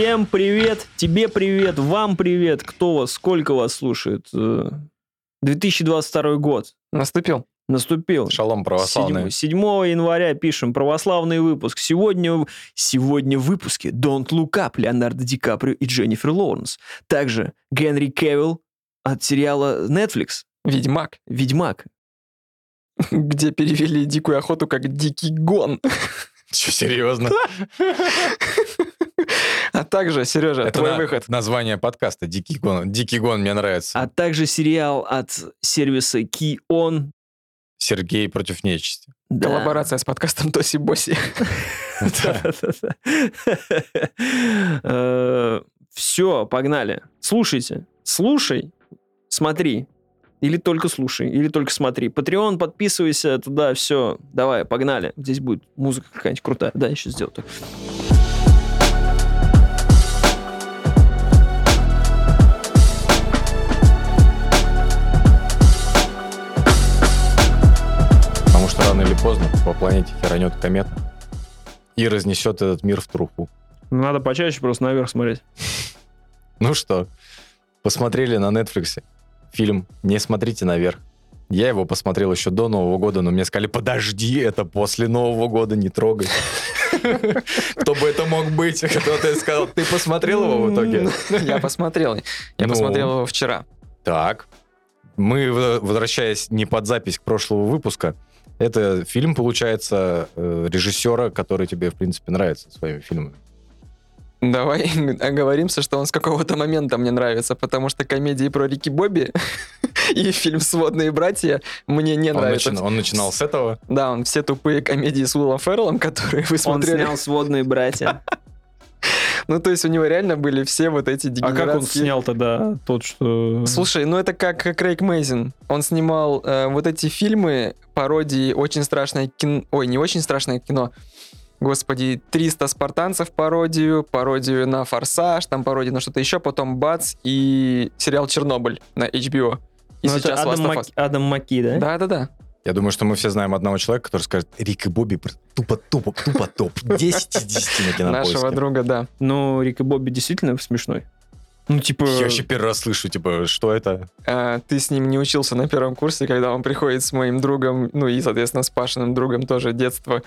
Всем привет, тебе привет, вам привет, кто вас, сколько вас слушает. Э, 2022 год Наступил. наступил. Шалом православный. 7, 7 января пишем православный выпуск. Сегодня, сегодня в выпуске Don't Look Up Леонардо Ди Каприо и Дженнифер Лоуренс. Также Генри Кевилл от сериала Netflix Ведьмак, «Ведьмак». где перевели дикую охоту как дикий гон. Че, серьезно? А также, Сережа, Это твой на- выход. название подкаста «Дикий гон». «Дикий гон» мне нравится. А также сериал от сервиса Key Сергей против нечисти. Коллаборация с подкастом Тоси Боси. Все, погнали. Слушайте. Слушай, смотри. Или только слушай, или только смотри. Patreon, подписывайся туда, все. Давай, погнали. Здесь будет музыка какая-нибудь крутая. Да, еще сделаю так. Поздно по планете херанет комета и разнесет этот мир в труху. Надо почаще просто наверх смотреть. Ну что, посмотрели на Netflix фильм «Не смотрите наверх». Я его посмотрел еще до Нового года, но мне сказали, подожди, это после Нового года, не трогай. Кто бы это мог быть? Кто-то сказал, ты посмотрел его в итоге? Я посмотрел. Я Ну. посмотрел его вчера. Так, мы, возвращаясь не под запись к прошлого выпуска, это фильм, получается, э, режиссера, который тебе, в принципе, нравится своими фильмами. Давай оговоримся, что он с какого-то момента мне нравится, потому что комедии про Рики Бобби и фильм «Сводные братья» мне не Он, нравятся. начи- он начинал с этого. Да, он все тупые комедии с Уиллом Ферреллом, которые вы Он смотрели. снял «Сводные братья». Ну, то есть у него реально были все вот эти А как он дегенератские- снял тогда тот, что... Слушай, ну это как Крейг Мейзин. Он снимал э, вот эти фильмы, пародии «Очень страшное кино». Ой, не «Очень страшное кино». Господи, 300 спартанцев пародию, пародию на «Форсаж», там пародию на что-то еще, потом бац, и сериал «Чернобыль» на HBO. И Ну, это сейчас Адам, Мак-. Адам Маки, да? Да-да-да. Я думаю, что мы все знаем одного человека, который скажет, Рик и Бобби тупо-тупо, тупо топ. 10 из 10 на кинопоиске. Нашего друга, да. Ну, Рик и Бобби действительно смешной. Ну, типа... Я вообще первый раз слышу, типа, что это? А, ты с ним не учился на первом курсе, когда он приходит с моим другом, ну и, соответственно, с Пашиным другом тоже детства,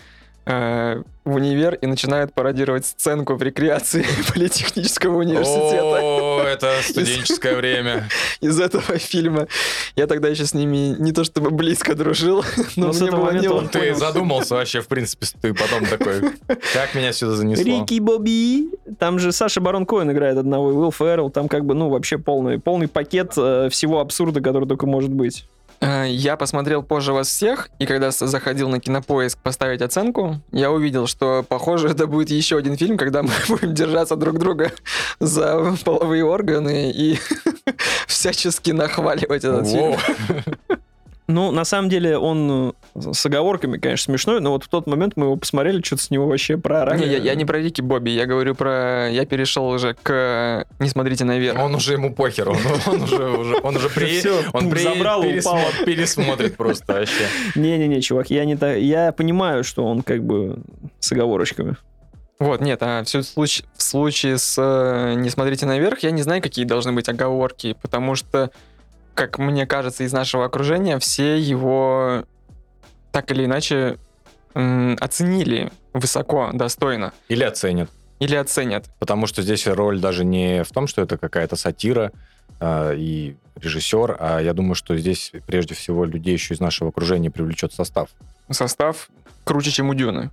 э, в универ и начинает пародировать сценку в рекреации Политехнического университета О, это студенческое время. из этого фильма. Я тогда еще с ними не то чтобы близко дружил, но Но с мне этого было неловко. Ты задумался вообще, в принципе, ты потом такой, как меня сюда занесло? Рики Бобби. Там же Саша Барон Коэн играет одного, и Уилл Феррелл. Там как бы, ну, вообще полный, полный пакет э, всего абсурда, который только может быть. Э, Я посмотрел позже вас всех, и когда заходил на кинопоиск поставить оценку, я увидел, что, похоже, это будет еще один фильм, когда мы будем держаться друг друга за половые органы и всячески нахваливать этот Воу. фильм. Ну, на самом деле, он э, с оговорками, конечно, смешной, но вот в тот момент мы его посмотрели, что-то с него вообще проорали. Не, я, я не про Рики Бобби, я говорю про... Я перешел уже к «Не смотрите наверх». Он уже ему похер, он, он уже, уже, он уже при, Всё, он при- забрал и пересмо- упал. пересмотрит просто вообще. Не-не-не, чувак, я не та- Я понимаю, что он как бы с оговорочками. Вот, нет, а все в случае, в случае с э, «Не смотрите наверх» я не знаю, какие должны быть оговорки, потому что, как мне кажется, из нашего окружения все его так или иначе оценили высоко, достойно Или оценят. или оценят. Потому что здесь роль даже не в том, что это какая-то сатира а, и режиссер, а я думаю, что здесь прежде всего людей еще из нашего окружения привлечет состав. Состав круче, чем у Дюны.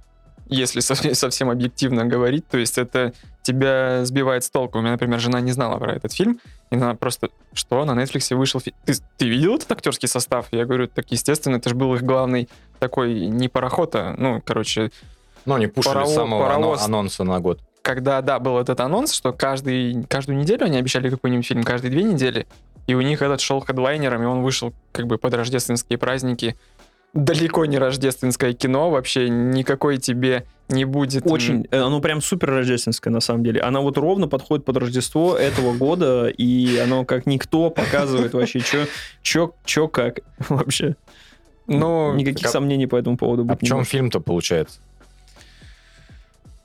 Если совсем, совсем объективно говорить, то есть это тебя сбивает с толку. У меня, например, жена не знала про этот фильм, и она просто, что, на Netflix вышел фильм? Ты, ты видел этот актерский состав? Я говорю, так естественно, это же был их главный такой, не пароход, а, ну, короче, Ну, они пушили Парово- самого паровоз. анонса на год. когда, да, был этот анонс, что каждый, каждую неделю они обещали какой-нибудь фильм, каждые две недели, и у них этот шел хедлайнером, и он вышел как бы под рождественские праздники. Далеко не рождественское кино, вообще никакой тебе не будет... Очень, э, оно прям супер рождественское на самом деле. Оно вот ровно подходит под Рождество этого года, и оно как никто показывает вообще, что чё, чё как вообще. Ну, Никаких а- сомнений по этому поводу А в чем фильм-то получается?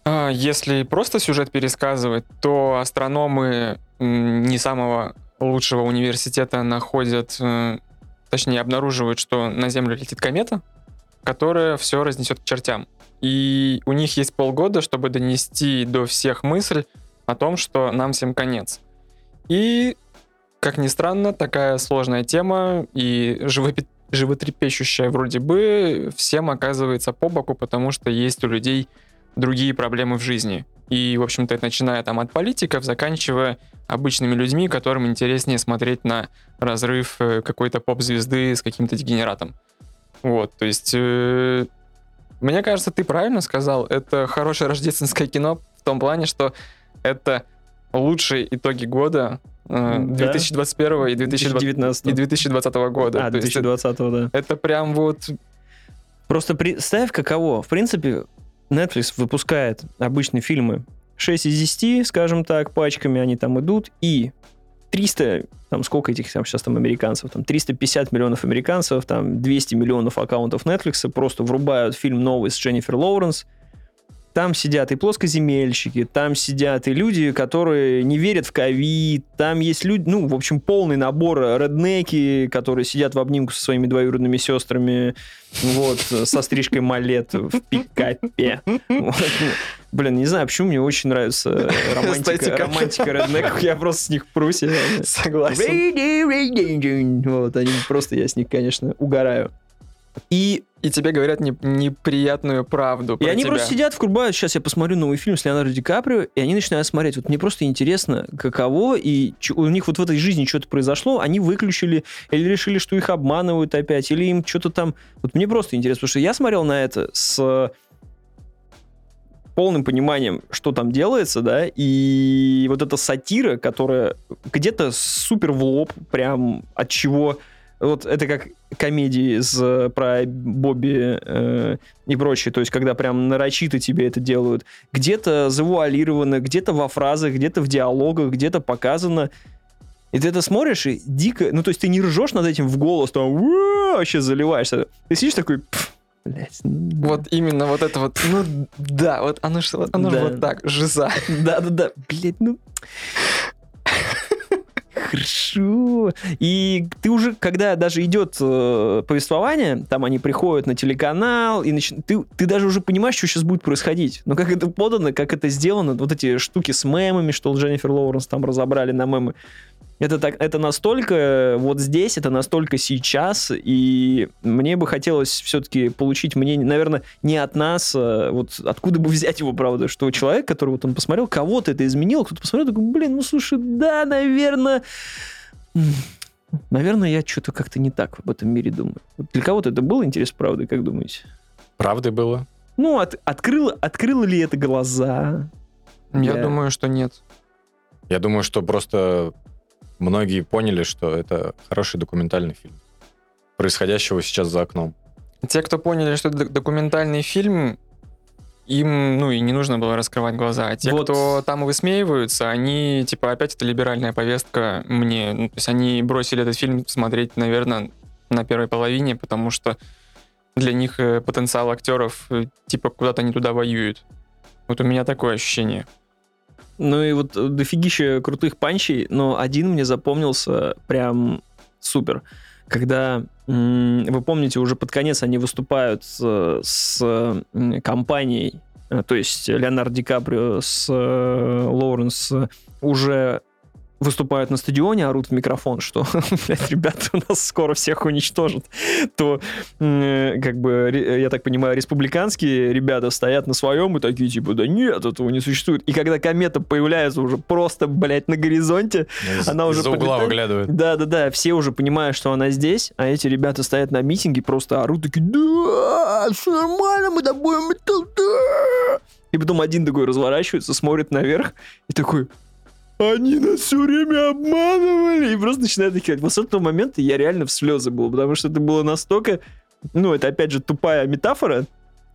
А, Если просто сюжет пересказывать, то астрономы не самого лучшего университета находят, э, точнее обнаруживают, что на Землю летит комета, которая все разнесет к чертям. И у них есть полгода, чтобы донести до всех мысль о том, что нам всем конец. И, как ни странно, такая сложная тема и живопи- животрепещущая вроде бы всем оказывается по боку, потому что есть у людей другие проблемы в жизни. И, в общем-то, начиная там от политиков, заканчивая обычными людьми, которым интереснее смотреть на разрыв э, какой-то поп-звезды с каким-то дегенератом. Вот, то есть, э, мне кажется, ты правильно сказал, это хорошее рождественское кино в том плане, что это лучшие итоги года э, Да. 2021 и 2020, 2019. и 2020 года. А, То есть это- 2020, да. это прям вот Просто представь, каково. В принципе, Netflix выпускает обычные фильмы 6 из 10, скажем так, пачками они там идут, и 300, там сколько этих там сейчас там американцев, там 350 миллионов американцев, там 200 миллионов аккаунтов Netflix просто врубают фильм новый с Дженнифер Лоуренс, там сидят и плоскоземельщики, там сидят и люди, которые не верят в ковид, там есть люди, ну, в общем, полный набор реднеки, которые сидят в обнимку со своими двоюродными сестрами, вот, со стрижкой малет в пикапе. Блин, не знаю, почему мне очень нравится романтика, романтика реднеков, я просто с них прусь. согласен. Вот, они просто, я с них, конечно, угораю. И, И тебе говорят не- неприятную правду и они тебя. просто сидят, врубают, сейчас я посмотрю новый фильм с Леонардо Ди Каприо, и они начинают смотреть. Вот мне просто интересно, каково, и у них вот в этой жизни что-то произошло, они выключили, или решили, что их обманывают опять, или им что-то там... Вот мне просто интересно, потому что я смотрел на это с полным пониманием, что там делается, да, и вот эта сатира, которая где-то супер в лоб, прям от чего... Вот это как комедии с, про Бобби э, и прочее, то есть когда прям нарочито тебе это делают. Где-то завуалировано, где-то во фразах, где-то в диалогах, где-то показано. И ты это смотришь и дико... Ну, то есть ты не ржешь над этим в голос, там вообще заливаешься. Ты сидишь такой... «Пф, Блядь, ну да». Вот именно вот это вот, ну да, вот оно оно Да. вот так, жиза. Да-да-да, блядь, ну... Хорошо. И ты уже, когда даже идет э, повествование, там они приходят на телеканал, и нач- ты, ты даже уже понимаешь, что сейчас будет происходить. Но как это подано, как это сделано, вот эти штуки с мемами, что Дженнифер Лоуренс там разобрали на мемы. Это, так, это настолько вот здесь, это настолько сейчас, и мне бы хотелось все-таки получить мнение, наверное, не от нас, а вот откуда бы взять его, правда, что человек, который вот он посмотрел, кого-то это изменил, кто-то посмотрел, такой, блин, ну слушай, да, наверное, наверное, я что-то как-то не так об этом мире думаю. Вот для кого-то это был интерес, правда, как думаете? Правдой было? Ну, от- открыло, открыло ли это глаза? Я Да. думаю, что нет. Я думаю, что просто многие поняли, что это хороший документальный фильм. Происходящего сейчас за окном. Те, кто поняли, что это док- документальный фильм, им, ну, и не нужно было раскрывать глаза. А те, Вот. кто там высмеиваются, они, типа, опять это либеральная повестка мне. Ну, то есть они бросили этот фильм смотреть, наверное, на первой половине, потому что для них э, потенциал актеров, э, типа, куда-то не туда воюют. Вот у меня такое ощущение. Ну и вот э, дофигища крутых панчей, но один мне запомнился прям супер. Когда, вы помните, уже под конец они выступают с, с, компанией, э, то есть Леонардо Ди Каприо с э, Лоуренс уже выступают на стадионе, орут в микрофон, что, блядь, ребята, у нас скоро всех уничтожат, то, м, как бы, ре- я так понимаю, республиканские ребята стоят на своем и такие, типа, да нет, этого не существует. И когда комета появляется уже просто, блядь, на горизонте, Из- Она уже из-за угла выглядывает. да-да-да, все уже понимают, что она здесь, а эти ребята стоят на митинге, просто орут, такие, да, все нормально, мы добавим это, да. И потом один такой разворачивается, смотрит наверх и такой, они нас все время обманывали. И просто начинает такие. Вот с этого момента я реально в слезы был, потому что это было настолько... Ну, это опять же тупая метафора,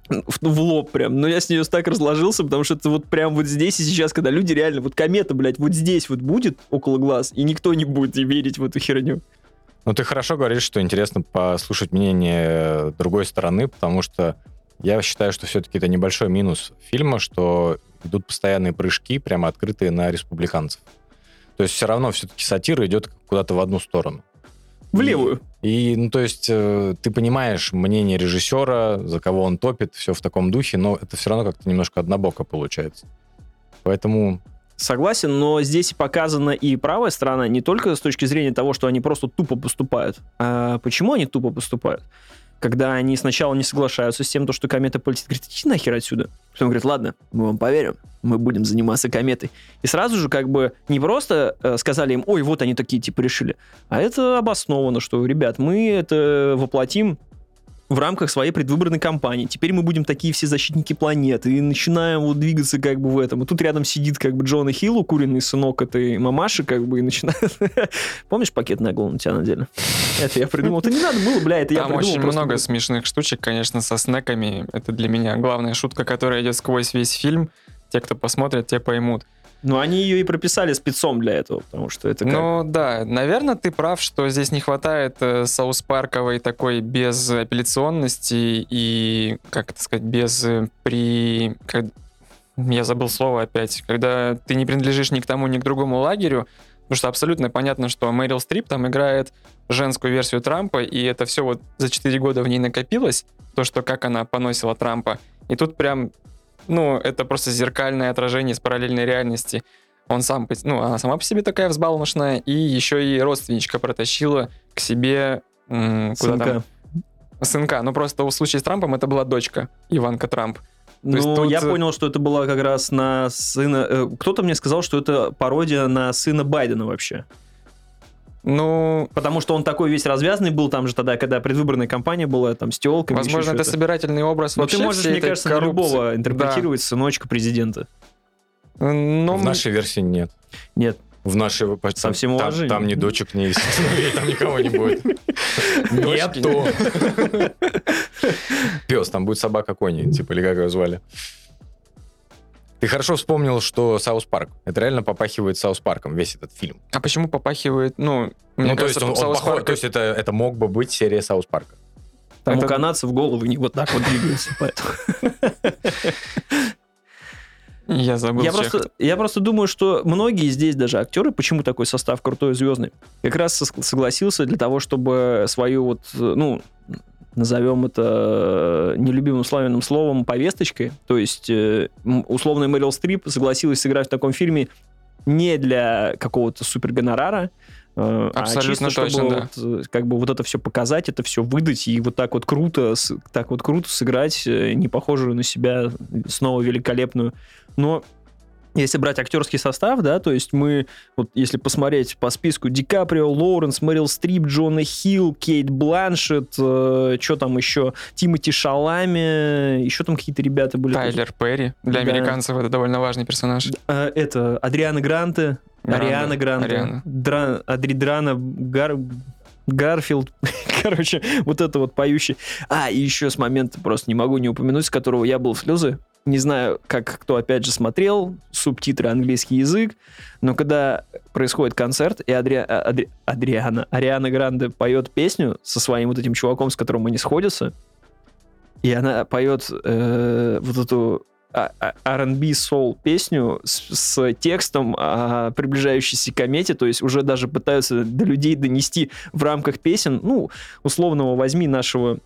в, в лоб прям. Но я с нее так разложился, потому что это вот прям вот здесь и сейчас, когда люди реально, вот комета, блядь, вот здесь вот будет около глаз, и никто не будет верить в эту херню. Ну, ты хорошо говоришь, что интересно послушать мнение другой стороны, потому что я считаю, что все-таки это небольшой минус фильма, что идут постоянные прыжки, прямо открытые на республиканцев. То есть все равно все-таки сатира идет куда-то в одну сторону. В левую. И, ну, то есть, э, ты понимаешь мнение режиссера, за кого он топит, все в таком духе, но это все равно как-то немножко однобоко получается. Поэтому Согласен, но здесь показана и правая сторона не только с точки зрения того, что они просто тупо поступают. А почему они тупо поступают? Когда они сначала не соглашаются с тем, то, что комета полетит, говорит, иди нахер отсюда. Потом говорит, ладно, мы вам поверим, мы будем заниматься кометой. И сразу же как бы не просто э, сказали им, ой, вот они такие типа решили, а это обосновано, что, ребят, мы это воплотим в рамках своей предвыборной кампании. Теперь мы будем такие все защитники планеты и начинаем вот двигаться как бы в этом. И тут рядом сидит как бы Джона Хилл, куриный сынок этой мамаши, как бы, и начинает... Помнишь, пакет на голову на тебя надели? Это я придумал. Это не надо было, бля, это я Там придумал. очень просто. много смешных штучек, конечно, со снеками. Это для меня главная шутка, которая идет сквозь весь фильм. Те, кто посмотрит, те поймут. Но они ее и прописали спецом для этого, потому что это как... Ну да, наверное, ты прав, что здесь не хватает э, Саус-Парковой такой безапелляционности и, как это сказать, без э, при... как- Я забыл слово опять. Когда ты не принадлежишь ни к тому, ни к другому лагерю, потому что абсолютно понятно, что Мэрил Стрип там играет женскую версию Трампа, и это все вот за 4 года в ней накопилось, то, что как она поносила Трампа. И тут прям, ну, это просто зеркальное отражение из параллельной реальности. Он сам, ну, она сама по себе такая взбалмошная, и еще и родственничка протащила к себе м, куда сынка. там? Сынка. Ну, просто в случае с Трампом это была дочка, Иванка Трамп. есть Ну, тут- я понял, что это была как раз на сына... э, Кто-то мне сказал, что это пародия на сына Байдена вообще. Ну, Потому что он такой весь развязанный был там же тогда, когда предвыборная кампания была, там, с телками. возможно, это собирательный образ Но вообще ты можешь, всей мне этой кажется, на коррупции. любого интерпретировать сыночка президента. Да. Ну, в нашей версии нет. Нет. В нашей... Со всем там, там ни дочек, ни сыновей, там никого не будет. Нету. Пес, там будет собака Кони, типа, или как его звали. Ты хорошо вспомнил, что South Park. Это реально попахивает South Park ом, весь этот фильм. А почему попахивает, ну, мне ну, то кажется, есть, он- он South похож- Park- то есть это, это мог бы быть серия South Park а. Там Это- у канадцев головы не вот так вот двигаются, поэтому... Я забыл Я всех. просто, я просто думаю, что многие здесь даже актеры, почему такой состав крутой звездный, как раз согласился для того, чтобы свою вот, э, ну, назовем это э, нелюбимым славянным словом повесточкой, то есть э, м, условно Мэрил Стрип согласилась сыграть в таком фильме не для какого-то супер гонорара, э, а Абсолютно чисто, точно, чтобы да. вот, как бы вот это все показать, это все выдать и вот так вот круто, так вот круто сыграть, не похожую на себя снова великолепную. Но если брать актерский состав, да, то есть мы, вот если посмотреть по списку Ди Каприо, Лоуренс, Мэрил Стрип, Джона Хилл, Кейт Бланшет, что там еще, Тимоти Шалами, еще там какие-то ребята были. Тайлер Перри. Для Да. американцев это довольно важный персонаж. А, это Адриана Гранте, Гранде, Ариана Гранте, Ариана. Дра- Адридрана Гар... Гарфилд, короче, вот это вот поющий. А, и еще с момента просто не могу не упомянуть, с которого я был в слезы. Не знаю, как кто опять же смотрел, субтитры английский язык, но когда происходит концерт, и Адри... а, Адри- Адриана, Ариана Гранде поет песню со своим вот этим чуваком, с которым они сходятся, и она поет э, вот эту а- а- R&B soul песню с, с текстом о приближающейся комете, то есть уже даже пытаются до людей донести в рамках песен, ну, условного возьми нашего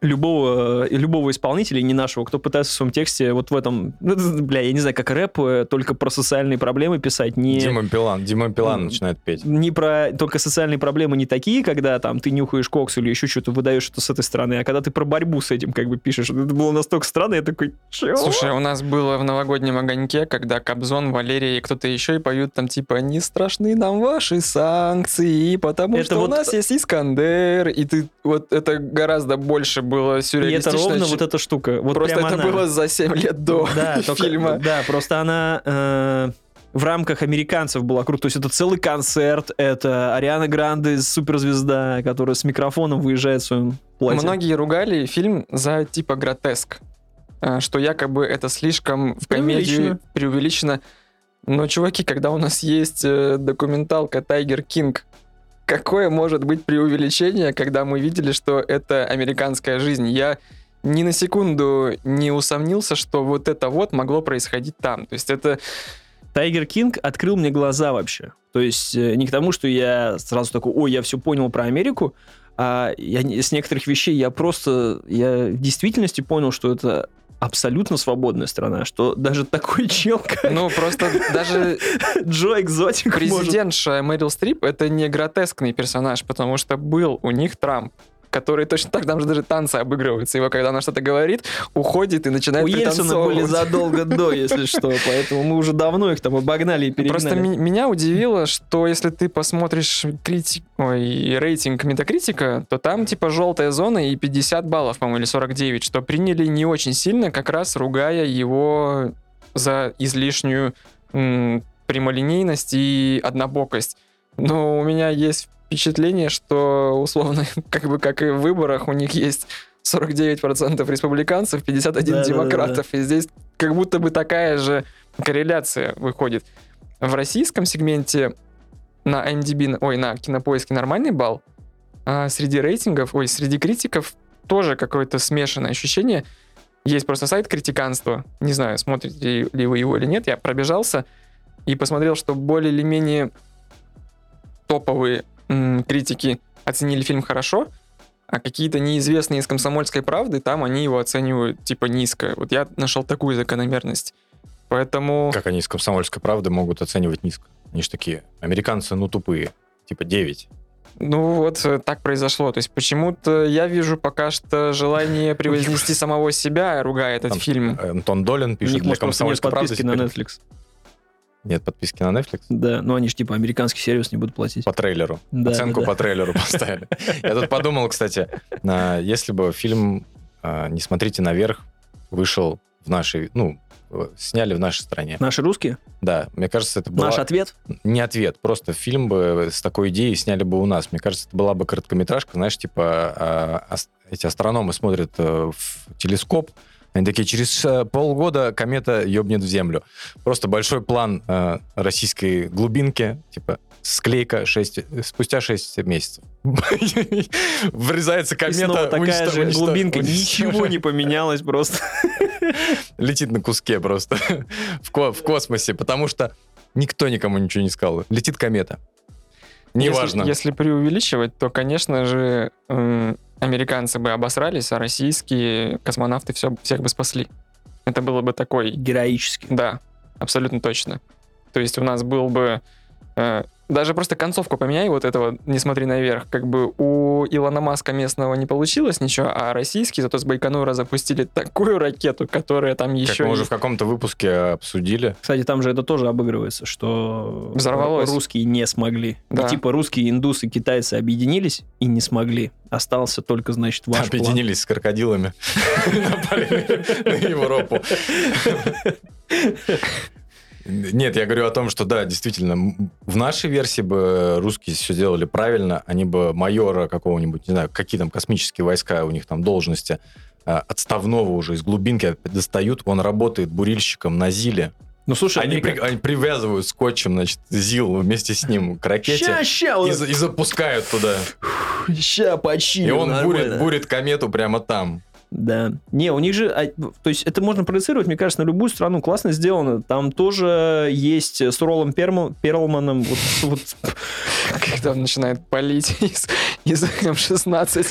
любого, э, любого исполнителя, не нашего, кто пытается в своем тексте вот в этом, ну, бля, я не знаю, как рэп, э, только про социальные проблемы писать, не... Дима Билан. Дима Билан М, начинает петь. Не про только социальные проблемы не такие, когда там ты нюхаешь кокс или еще что-то выдаешь это с этой стороны, а когда ты про борьбу с этим как бы пишешь. Это было настолько странно, я такой, чё? Слушай, у нас было в новогоднем огоньке, когда Кобзон, Валерия и кто-то еще и поют там типа «Не страшны нам ваши санкции, потому Это что вот- у нас есть Искандер». И ты вот это гораздо больше было И это сюрреалистично. ровно вот эта штука. Вот Просто это она. было за 7 лет до да, только- фильма. Да, просто она э, в рамках американцев была круто. То есть это целый концерт, это Ариана Гранде, суперзвезда, которая с микрофоном выезжает в своем платье. Многие ругали фильм за типа гротеск, э, что якобы это слишком в комедию Преувеличено. преувеличено. Но, чуваки, когда у нас есть э, документалка Тайгер Кинг, какое может быть преувеличение, когда мы видели, что это американская жизнь? Я ни на секунду не усомнился, что вот это вот могло происходить там. То есть это Тайгер Кинг открыл мне глаза вообще. То есть э, не к тому, что я сразу такой, ой, я все понял про Америку, а я, с некоторых вещей я просто, я в действительности понял, что это абсолютно свободная страна, что даже такой чел, как Ну, просто даже Джо Экзотик может... президентша Мэрил Стрип это не гротескный персонаж, потому что был у них Трамп, который точно так, там же даже танцы обыгрываются. Его, когда она что-то говорит, уходит и начинает У Ельцина были задолго до, если что, поэтому мы уже давно их там обогнали и перегнали. Просто меня удивило, что если ты посмотришь крити- Ой, рейтинг Метакритика, то там типа желтая зона и 50 баллов, по-моему, или 49, что приняли не очень сильно, как раз ругая его за излишнюю прямолинейность и однобокость. Но у меня есть впечатление, что условно, как бы как и в выборах, у них есть 49% республиканцев, 51 Да-да-да-да. демократов. И здесь как будто бы такая же корреляция выходит. В российском сегменте на IMDb, ой, на Кинопоиске нормальный балл, а среди рейтингов, ой, среди критиков тоже какое-то смешанное ощущение. Есть просто сайт критиканства. Не знаю, смотрите ли вы его или нет. Я пробежался и посмотрел, что более или менее топовые критики оценили фильм хорошо, а какие-то неизвестные из комсомольской правды, там они его оценивают типа низко. Вот я нашел такую закономерность. Поэтому... Как они из комсомольской правды могут оценивать низко? Они же такие, американцы, ну, тупые. Типа 9. Ну вот э, так произошло. То есть почему-то я вижу пока что желание превознести самого себя, ругая этот фильм. Антон Долин пишет для комсомольской правды. на. Netflix. Нет подписки на Netflix? Да, ну они же типа американский сервис не будут платить. По трейлеру. Да, Оценку да, да. по трейлеру поставили. Я тут подумал, кстати, если бы фильм а, «Не смотрите наверх» вышел в нашей, ну, э, сняли в нашей стране. Наши русские? Да, мне кажется, это была... Наш ответ? Не ответ, просто фильм бы с такой идеей сняли бы у нас. Мне кажется, это была бы короткометражка, знаешь, типа а, эти астрономы смотрят э, в телескоп, они такие, через э, полгода комета ебнет в Землю. Просто большой план э, российской глубинки, типа склейка 6, спустя 6 месяцев. Врезается комета, такая же глубинка, ничего не поменялось просто. летит на куске просто в, ко- в космосе, потому что никто никому ничего не сказал. Летит комета. Неважно. Если, если преувеличивать, то, конечно же, американцы бы обосрались, а российские космонавты все, всех бы спасли. Это было бы такой Героически. Да, абсолютно точно. То есть у нас был бы... э, даже просто концовку поменяй вот этого «Не смотри наверх». Как бы у Илона Маска местного не получилось ничего, а российские зато с Байконура запустили такую ракету, которая там Как еще... мы уже в каком-то выпуске обсудили. Кстати, там же это тоже обыгрывается, что Взорвалось. русские не смогли. Да. И типа русские, индусы, китайцы объединились и не смогли. Остался только, значит, ваш план. Объединились с крокодилами. Напали на Европу. Нет, я говорю о том, что да, действительно, в нашей версии бы русские все делали правильно, они бы майора какого-нибудь, не знаю, какие там космические войска у них там должности, а, отставного уже из глубинки достают, он работает бурильщиком на ЗИЛе, Ну, слушай, они, при- они привязывают скотчем, значит, ЗИЛ вместе с ним к ракете Ща, ща, и, вот- за- и запускают туда. ща починим, И он бурит, бурит комету прямо там. Да. Не, у них же... а, То есть это можно проецировать, мне кажется, на любую страну. Классно сделано. Там тоже есть с Роллом Пермал- Перлманом вот, вот Когда он начинает палить из, из М-16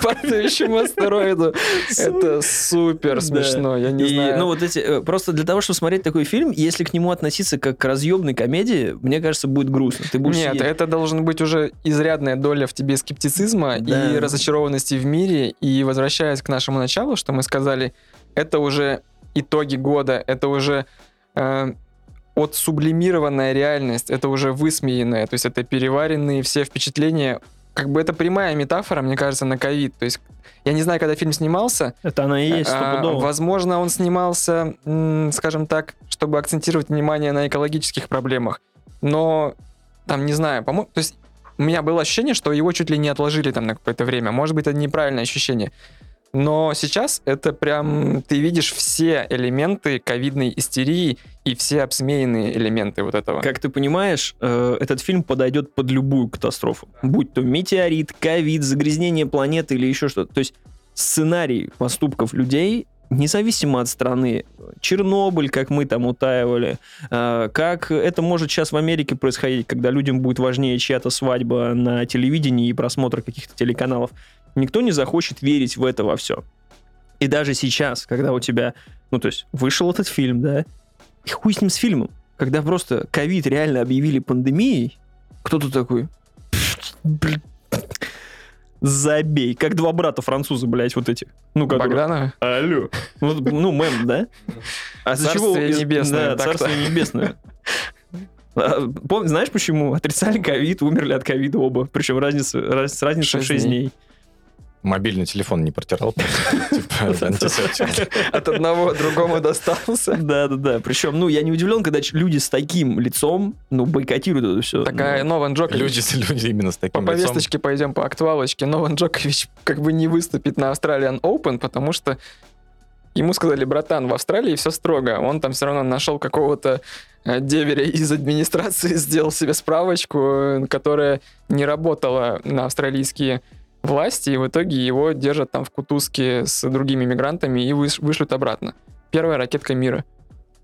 по падающему астероиду. Это супер смешно, я не знаю. Ну, вот эти... э, Просто для того, чтобы смотреть такой фильм, если к нему относиться как к разъемной комедии, мне кажется, будет грустно. Ты будешь Нет, это должен быть уже изрядная доля в тебе скептицизма и разочарованности в мире. И возвращаясь к нашему началу, что мы сказали, это уже итоги года, это уже э, отсублимированная реальность, это уже высмеянная, то есть это переваренные все впечатления как бы это прямая метафора, мне кажется, на ковид. То есть я не знаю, когда фильм снимался. Это она и есть, а, возможно, он снимался, скажем так, чтобы акцентировать внимание на экологических проблемах. Но там, не знаю, по-моему, то есть у меня было ощущение, что его чуть ли не отложили там на какое-то время. Может быть, это неправильное ощущение. Но сейчас это прям ты видишь все элементы ковидной истерии и все обсмеянные элементы вот этого. Как ты понимаешь, э, этот фильм подойдет под любую катастрофу. Будь то метеорит, ковид, загрязнение планеты или еще что-то. То есть сценарий поступков людей независимо от страны, Чернобыль, как мы там утаивали, э, как это может сейчас в Америке происходить, когда людям будет важнее чья-то свадьба на телевидении и просмотр каких-то телеканалов, никто не захочет верить в это во все. И даже сейчас, когда у тебя, ну то есть вышел этот фильм, да, и хуй с ним с фильмом, когда просто ковид реально объявили пандемией, кто-то такой, забей, как два брата француза, блядь, вот эти. Ну, которые... Богданова? Алло. Вот, ну, мем, да? А за чего... Небесное, Да, царствие небесное. А, знаешь почему? Отрицали ковид, умерли от ковида оба. Причем разница, раз- с разницей в Шесть 6 дней. дней. Мобильный телефон не протирал. Типа. От одного другому достался. Да, да, да. Причем, ну, я не удивлен, когда люди с таким лицом, ну, бойкотируют это все. Такая Нован Джокович. Люди, именно с По таким лицом. повесточке пойдем по актуалочке. Нован Джокович как бы не выступит на Australian Open, потому что ему сказали, братан, в Австралии все строго. Он там все равно нашел какого-то э, деверя из администрации, сделал себе справочку, э, которая не работала на австралийские власти, и в итоге его держат там в кутузке с другими мигрантами и выш- вышлют обратно. Первая ракетка мира,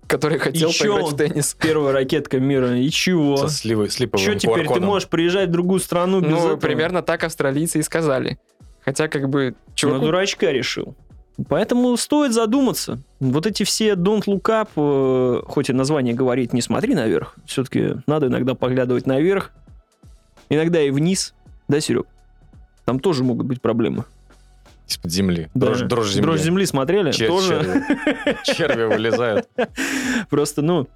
который хотел чё поиграть в теннис. Первая ракетка мира. И чего? Со сливой, с липовым Что теперь, ты можешь приезжать в другую страну без Ну, этого? примерно так австралийцы и сказали. Хотя, как бы, На чуваку дурачка решил. Поэтому стоит задуматься. Вот эти все Don't Look Up, э, хоть и название говорит «не смотри наверх», все-таки надо иногда поглядывать наверх, иногда и вниз. Да, Серег? Там тоже могут быть проблемы. Из-под земли. Да. Дрожь, дрожь земли. Дрожь земли смотрели? Чер- тоже. черви. Черви вылезают. Просто, ну,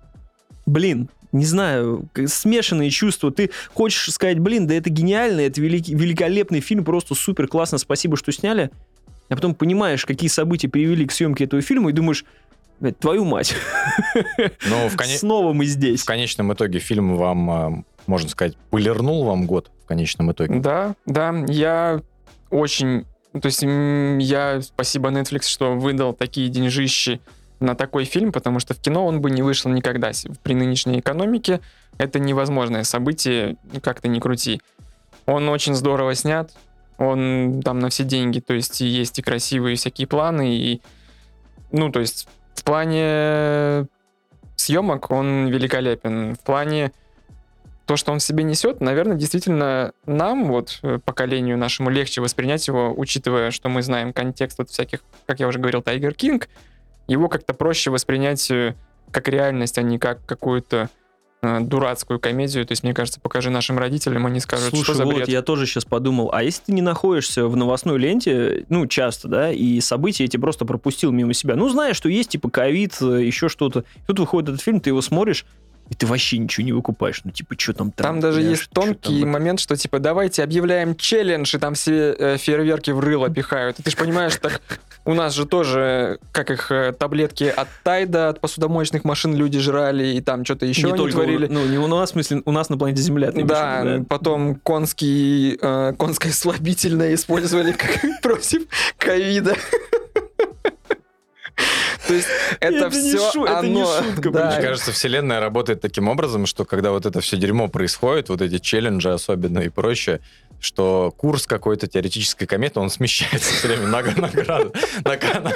блин, не знаю, смешанные чувства. Ты хочешь сказать, блин, да это гениально, это великий, великолепный фильм, просто супер, классно, спасибо, что сняли. А потом понимаешь, какие события привели к съемке этого фильма, и думаешь, «Блядь, твою мать, Но в, коне- снова мы здесь. в конечном итоге фильм вам, а, можно сказать, полирнул вам год в конечном итоге. Да, да, я очень... То есть я... Спасибо Netflix, что выдал такие деньжищи на такой фильм, потому что в кино он бы не вышел никогда. При нынешней экономике это невозможное событие, как ты ни крути. Он очень здорово снят, он там на все деньги, то есть есть и красивые всякие планы, и... Ну, то есть в плане съемок он великолепен. В плане то, что он в себе несет, наверное, действительно нам, вот, э, поколению нашему, легче воспринять его, учитывая, что мы знаем контекст вот всяких, как я уже говорил, Тайгер Кинг, его как-то проще воспринять э, как реальность, а не как какую-то э, дурацкую комедию. То есть, мне кажется, покажи нашим родителям, они скажут, Слушай, что за вот бред. я тоже сейчас подумал, а если ты не находишься в новостной ленте, ну, часто, да, и события эти просто пропустил мимо себя, ну, знаешь, что есть, типа, ковид, еще что-то, тут выходит этот фильм, ты его смотришь, и ты вообще ничего не выкупаешь, ну, типа, что там Там даже бля, есть тонкий там? момент, что типа давайте объявляем челлендж, и там все э, фейерверки в рыло пихают. И ты же понимаешь, так у нас же тоже, как их э, таблетки от Тайда, от посудомоечных машин люди жрали, и там что-то еще не творили. у- ну, не у нас, в смысле, у нас на планете Земля. ты имеешь в Да, потом конский, э, конское слабительное использовали как против ковида. То есть это все оно. Мне кажется, вселенная работает таким образом, что когда вот это все дерьмо происходит, вот эти челленджи особенно и прочее, что курс какой-то теоретической кометы, он смещается все время на, на. На, ка- на-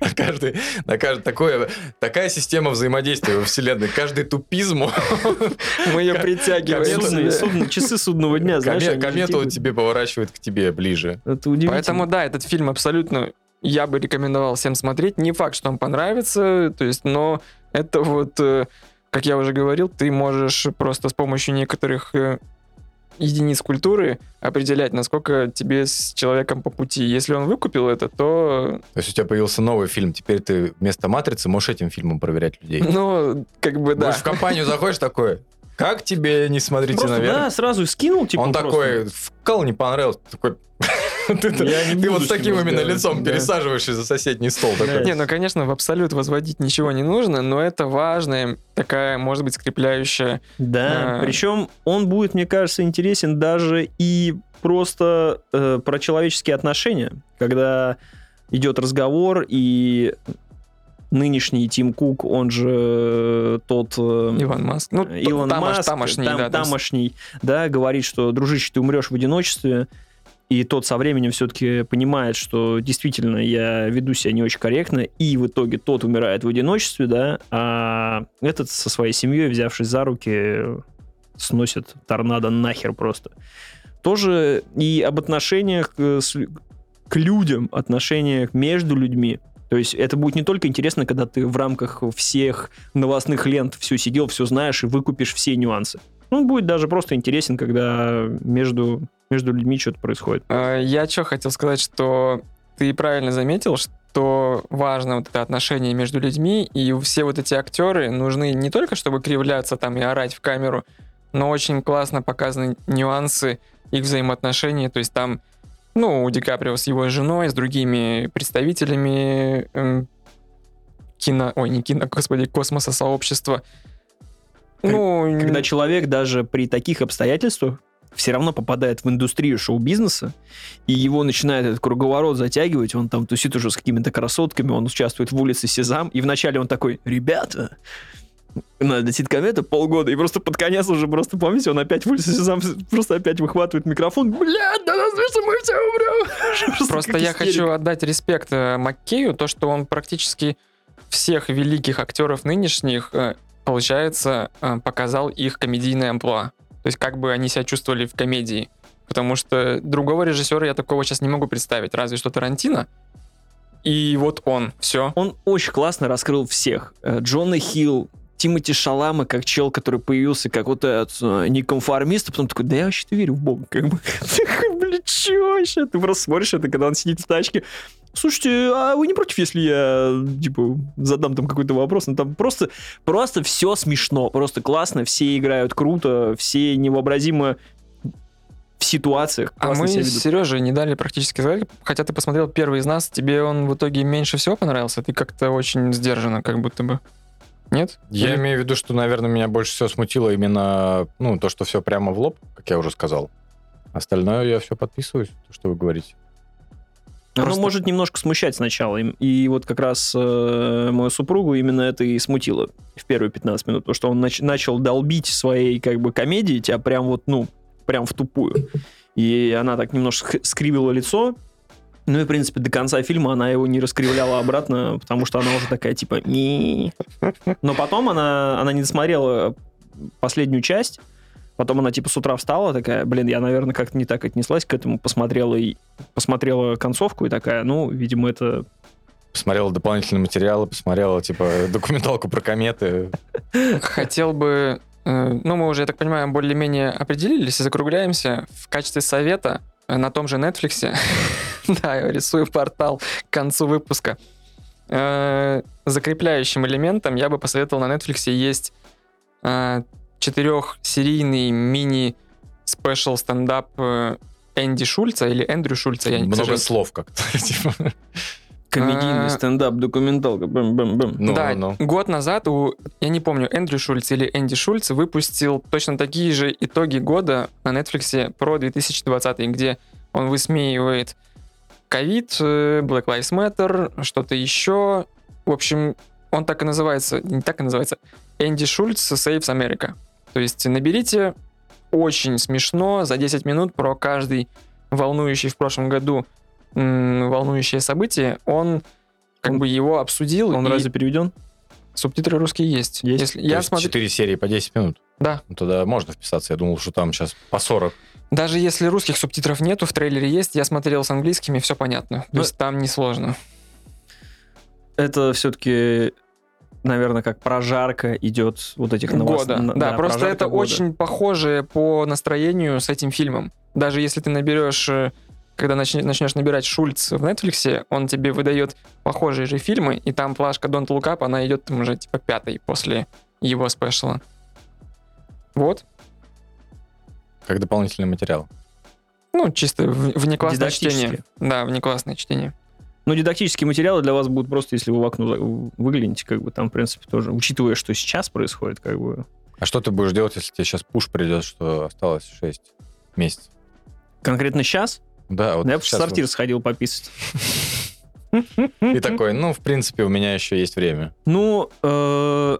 на каждый, на каждый, такое, такая система взаимодействия во вселенной. Каждый тупизм, Мы ее притягиваем. Судные- часы судного дня, знаешь, комету тебе поворачивает к тебе ближе. Это удивительно. Поэтому, да, этот фильм абсолютно я бы рекомендовал всем смотреть. Не факт, что он понравится, то есть, но это вот, э, как я уже говорил, ты можешь просто с помощью некоторых э, единиц культуры определять, насколько тебе с человеком по пути. Если он выкупил это, то, То есть у тебя появился новый фильм, теперь ты вместо «Матрицы» можешь этим фильмом проверять людей. ну, как бы да. Можешь в компанию заходишь такой, Как тебе не смотрите Просто, наверх? да, сразу скинул, типа, Он просто. такой, вкал не понравился, такой... Ты Я не ты вот с таким именно лицом да. пересаживаешься за соседний стол. такой. Не, ну, конечно, в абсолют возводить ничего не нужно, но это важная такая, может быть, скрепляющая. Да, А. причем он будет, мне кажется, интересен даже и просто э, про человеческие отношения, когда идет разговор и нынешний Тим Кук, он же э, тот... э, Иван Маск. Ну, Илон тамош- Маск, тамошний, там- да, тамошний, да, говорит, что, дружище, ты умрешь в одиночестве, и тот со временем все-таки понимает, что действительно я веду себя не очень корректно, и в итоге тот умирает в одиночестве, да, а этот со своей семьей, взявшись за руки, сносит торнадо нахер просто. Тоже и об отношениях э, с к людям, отношениях между людьми. То есть это будет не только интересно, когда ты в рамках всех новостных лент все сидел, все знаешь и выкупишь все нюансы. Он будет даже просто интересен, когда между, между людьми что-то происходит. Э, Я что хотел сказать, что ты правильно заметил, что важно вот это отношение между людьми, и все вот эти актеры нужны не только, чтобы кривляться там и орать в камеру, но очень классно показаны нюансы их взаимоотношений, то есть там, ну, у Ди Каприо с его женой, с другими представителями эм, кино, ой, не кино, господи, космоса сообщества. Ну, Когда человек даже при таких обстоятельствах все равно попадает в индустрию шоу-бизнеса, и его начинает этот круговорот затягивать, он там тусит уже с какими-то красотками, он участвует в улице Сезам, и вначале он такой, ребята, надо ситкомета полгода, и просто под конец уже просто, помните, он опять в улице Сезам просто опять выхватывает микрофон, блядь, да нас что мы все умрем. Просто как я хочу отдать респект э, Маккею, то, что он практически всех великих актеров нынешних, э, получается, э, показал их комедийное амплуа. То есть как бы они себя чувствовали в комедии. Потому что другого режиссера я такого сейчас не могу представить, разве что Тарантино. И вот он, все. Он очень классно раскрыл всех. Джона Хилл, Тимати Шалама, как чел, который появился как вот этот э, неконформист, а потом такой, да я вообще-то верю в Бога, как бы. Блин, чё вообще? Ты просто смотришь это, когда он сидит в тачке. Слушайте, а вы не против, если я, типа, задам там какой-то вопрос? Ну, там просто, просто все смешно, просто классно, все играют круто, все невообразимо в ситуациях А мы себя с ведут. Сережей не дали практически сказать, хотя ты посмотрел первый из нас, тебе он в итоге меньше всего понравился, ты как-то очень сдержанно, как будто бы. Нет? Я Или- имею в виду, что, наверное, меня больше всего смутило именно, ну, то, что все прямо в лоб, как я уже сказал. Остальное я все подписываюсь, то, что вы говорите. Оно Просто- может немножко смущать сначала. И, и вот как раз э, мою супругу именно это и смутило в первые 15 минут. Потому что он нач- начал долбить своей как бы комедии тебя прям вот, ну, прям в тупую. И она так немножко х- скривила лицо. Ну и, в принципе, до конца фильма она его не раскривляла обратно, потому что она уже такая, типа, не. Но потом она, она не досмотрела последнюю часть. Потом она, типа, с утра встала, такая, блин, я, наверное, как-то не так отнеслась к этому, посмотрела и посмотрела концовку и такая, ну, видимо, это... Посмотрела дополнительные материалы, посмотрела, типа, документалку про кометы. Хотел бы, э, ну мы уже, я так понимаю, более-менее определились и закругляемся. В качестве совета на том же Netflix, да, я рисую портал к концу выпуска. Э, Закрепляющим элементом я бы посоветовал на Netflix есть э, четырехсерийный мини-спешл стендап э, Энди Шульца или Эндрю Шульца, я Много слов как-то. Комедийный А. стендап, документалка, бэм-бэм-бэм. Ну, да, ну. год назад у, я не помню, Эндрю Шульц или Энди Шульц выпустил точно такие же итоги года на Netflix про 2020, где он высмеивает ковид, э, Black Lives Matter, что-то еще. В общем, он так и называется, не так и называется, Энди Шульц Saves America. То есть наберите очень смешно за 10 минут про каждый волнующий в прошлом году волнующее событие. Он как Он- бы его обсудил. Он и разве переведен? Субтитры русские есть. Есть? Если, То я есть смотрю, 4 серии по 10 минут. Да. Ну, Тогда можно вписаться. Я думал, что там сейчас по 40. даже если русских субтитров нету, в трейлере есть, я смотрел с английскими, все понятно. То Ну, есть там несложно. Это все-таки, наверное, как прожарка идет вот этих новостей. года. Да, просто это очень похоже по настроению с этим фильмом. Даже если ты наберешь, э, когда начнешь, начнешь набирать Шульц в Netflix, он тебе выдает похожие же фильмы, и там плашка Don't Look Up, она идет там уже типа пятой после его спешла. Вот. Как дополнительный материал. Ну, чисто в- внеклассное чтение. Да, внеклассное чтение. Ну, дидактические материалы для вас будут просто, если вы в окно выглянете, как бы там, в принципе, тоже, учитывая, что сейчас происходит, как бы, А что ты будешь делать, если тебе сейчас пуш придет, что осталось 6 месяцев? конкретно сейчас, Да, вот я бы в сортир сходил пописать. вот. И такой, ну, в принципе, у меня еще есть время. Ну, э,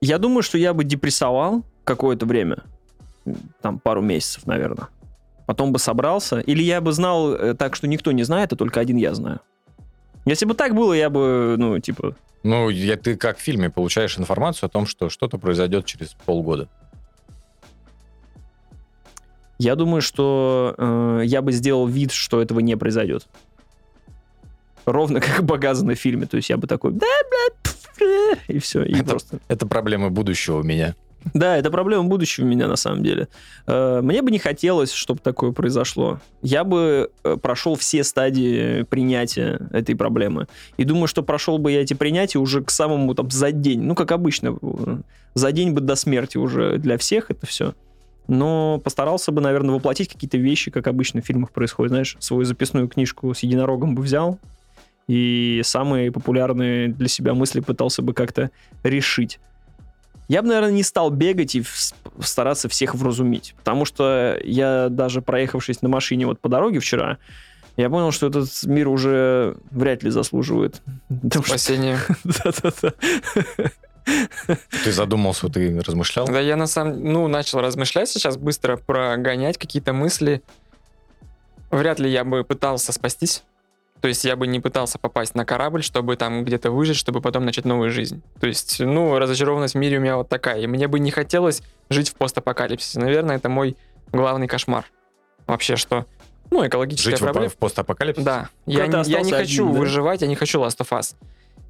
я думаю, что я бы депрессовал какое-то время, там пару месяцев, наверное. Потом бы собрался, или я бы знал э, так, что никто не знает, а только один я знаю. Если бы так было, я бы, ну, типа, Ну, я, ты как в фильме получаешь информацию о том, что что-то произойдет через полгода. Я думаю, что э, я бы сделал вид, что этого не произойдет. Ровно как показано в фильме. То есть я бы такой, да, блядь, пф, э», и все, и Это- просто... Это проблемы будущего у меня. Да, это проблема будущего у меня на самом деле. Э, Мне бы не хотелось, чтобы такое произошло. Я бы э, прошел все стадии принятия этой проблемы. И думаю, что прошел бы я эти принятия уже к самому там за день. Ну, как обычно, э, за день бы до смерти уже для всех это все. Но постарался бы, наверное, воплотить какие-то вещи, как обычно в фильмах происходит. Знаешь, свою записную книжку с единорогом бы взял и самые популярные для себя мысли пытался бы как-то решить. Я бы, наверное, не стал бегать и стараться всех вразумить. Потому что я даже проехавшись на машине вот по дороге вчера, я понял, что этот мир уже вряд ли заслуживает. Спасение. Да-да-да. Ты задумался, ты размышлял? Да, я на самом ну, начал размышлять сейчас, быстро прогонять какие-то мысли. Вряд ли я бы пытался спастись. То есть я бы не пытался попасть на корабль, чтобы там где-то выжить, чтобы потом начать новую жизнь. То есть, ну, разочарованность в мире у меня вот такая. И мне бы не хотелось жить в постапокалипсисе. Наверное, это мой главный кошмар. Вообще, что... Ну, экологическая Жить в, проблема. в постапокалипсисе? Да. Я, я не хочу один, да? выживать, я не хочу Last of Us.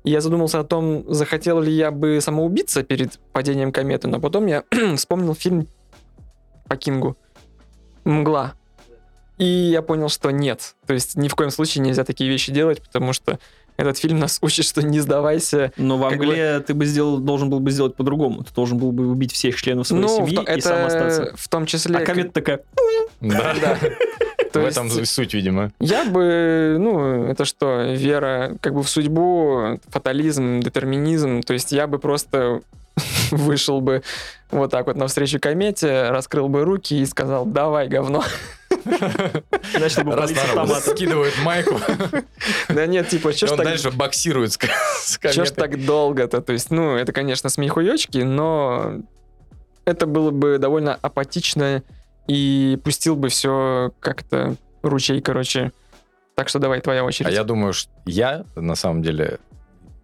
Я задумался о том, захотел ли я бы самоубиться перед падением кометы, но потом я вспомнил фильм по Кингу «Мгла». И я понял, что нет. То есть ни в коем случае нельзя такие вещи делать, потому что этот фильм нас учит, что не сдавайся. Но в Англии ты бы сделал, должен был бы сделать по-другому. Ты должен был бы убить всех членов своей ну, семьи то- и сам остаться. в том числе... А комета такая... Да. Да. То В есть этом суть, видимо. Я бы, ну, это что, вера как бы в судьбу, фатализм, детерминизм, то есть я бы просто вышел бы вот так вот навстречу комете, раскрыл бы руки и сказал, давай, говно. Начал бы Раз палить народ автоматом. скидывает майку, Да нет, типа, что ж так, дальше боксирует с, чё ж так долго-то? То есть, ну, это, конечно, смехуёчки, но это было бы довольно апатично и пустил бы все как-то ручей, короче. Так что давай, твоя очередь. А я думаю, что я, на самом деле,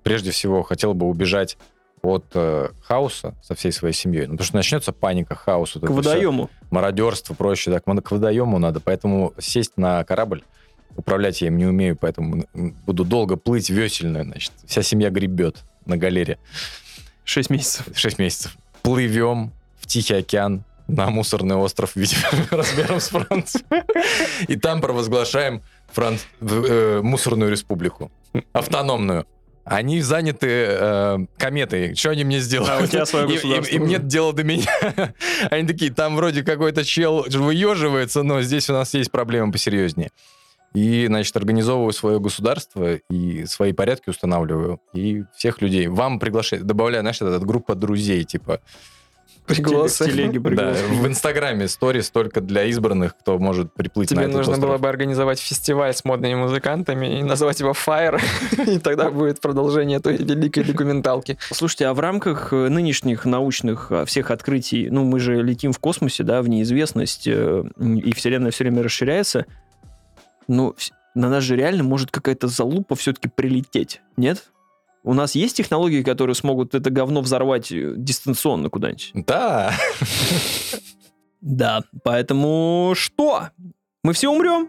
прежде всего хотел бы убежать от э, хаоса со всей своей семьей. Ну, потому что начнется паника, хаос. вот К водоему. мародерство проще, так к водоему надо, поэтому сесть на корабль, управлять я им не умею, поэтому буду долго плыть весельно, значит, вся семья гребет на галере. 6 месяцев. 6 месяцев. Плывем в Тихий океан на мусорный остров, видимо, размером с Францию. И там провозглашаем Франц... в- э, мусорную республику. Автономную. Они заняты э, кометой. Что они мне сделают? А у тебя свое Им- им, им нет дела до меня. Они такие, там вроде какой-то чел выеживается, но здесь у нас есть проблемы посерьезнее. И, значит, организовываю свое государство и свои порядки устанавливаю. И всех людей. Вам приглашаю, добавляю, знаешь, этот, группа друзей, типа. Пригласы. В телеге Да, пригласы. в Инстаграме сторис только для избранных, кто может приплыть на Тебе этот нужно остров. было бы организовать фестиваль с модными музыкантами и назвать его Fire, и тогда будет продолжение той великой документалки. Слушайте, а в рамках э, нынешних научных а, всех открытий, ну, мы же летим в космосе, да, в неизвестность, э, и Вселенная все время расширяется, ну, на нас же реально может какая-то залупа все-таки прилететь, нет? У нас есть технологии, которые смогут это говно взорвать э, дистанционно куда-нибудь? Да. Да, поэтому что? Мы все умрем?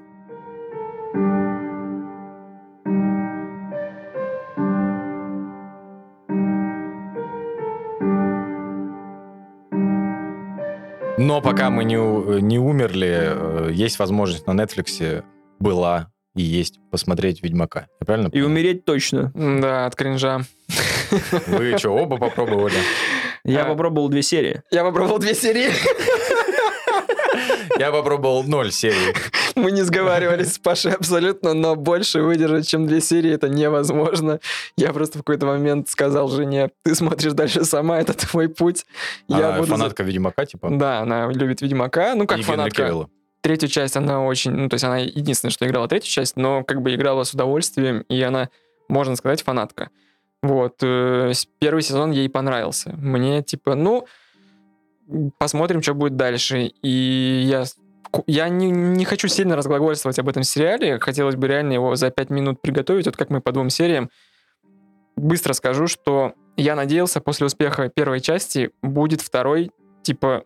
Но пока мы не, у- не умерли, э, есть возможность на Netflix была и есть посмотреть Ведьмака. Я правильно И понял? умереть точно. Да, от кринжа. Вы что, оба попробовали? Я А. попробовал две серии. Я попробовал две серии. Я попробовал ноль серий. Мы не сговаривались с Пашей абсолютно, но больше выдержать, чем две серии, это невозможно. Я просто в какой-то момент сказал жене, ты смотришь дальше сама, это твой путь. Я А, буду за- фанатка Ведьмака, типа? Да, она любит Ведьмака. Ну, как и Генри фанатка. Кевилла. Третью часть она очень... Ну, то есть она единственная, что играла третью часть, но как бы играла с удовольствием, и она, можно сказать, фанатка. Вот. э, Первый сезон ей понравился. Мне, типа, ну, посмотрим, что будет дальше. И я... Я не, не хочу сильно разглагольствовать об этом сериале. Хотелось бы реально его за пять минут приготовить, вот как мы по двум сериям. Быстро скажу, что я надеялся, после успеха первой части будет второй, типа...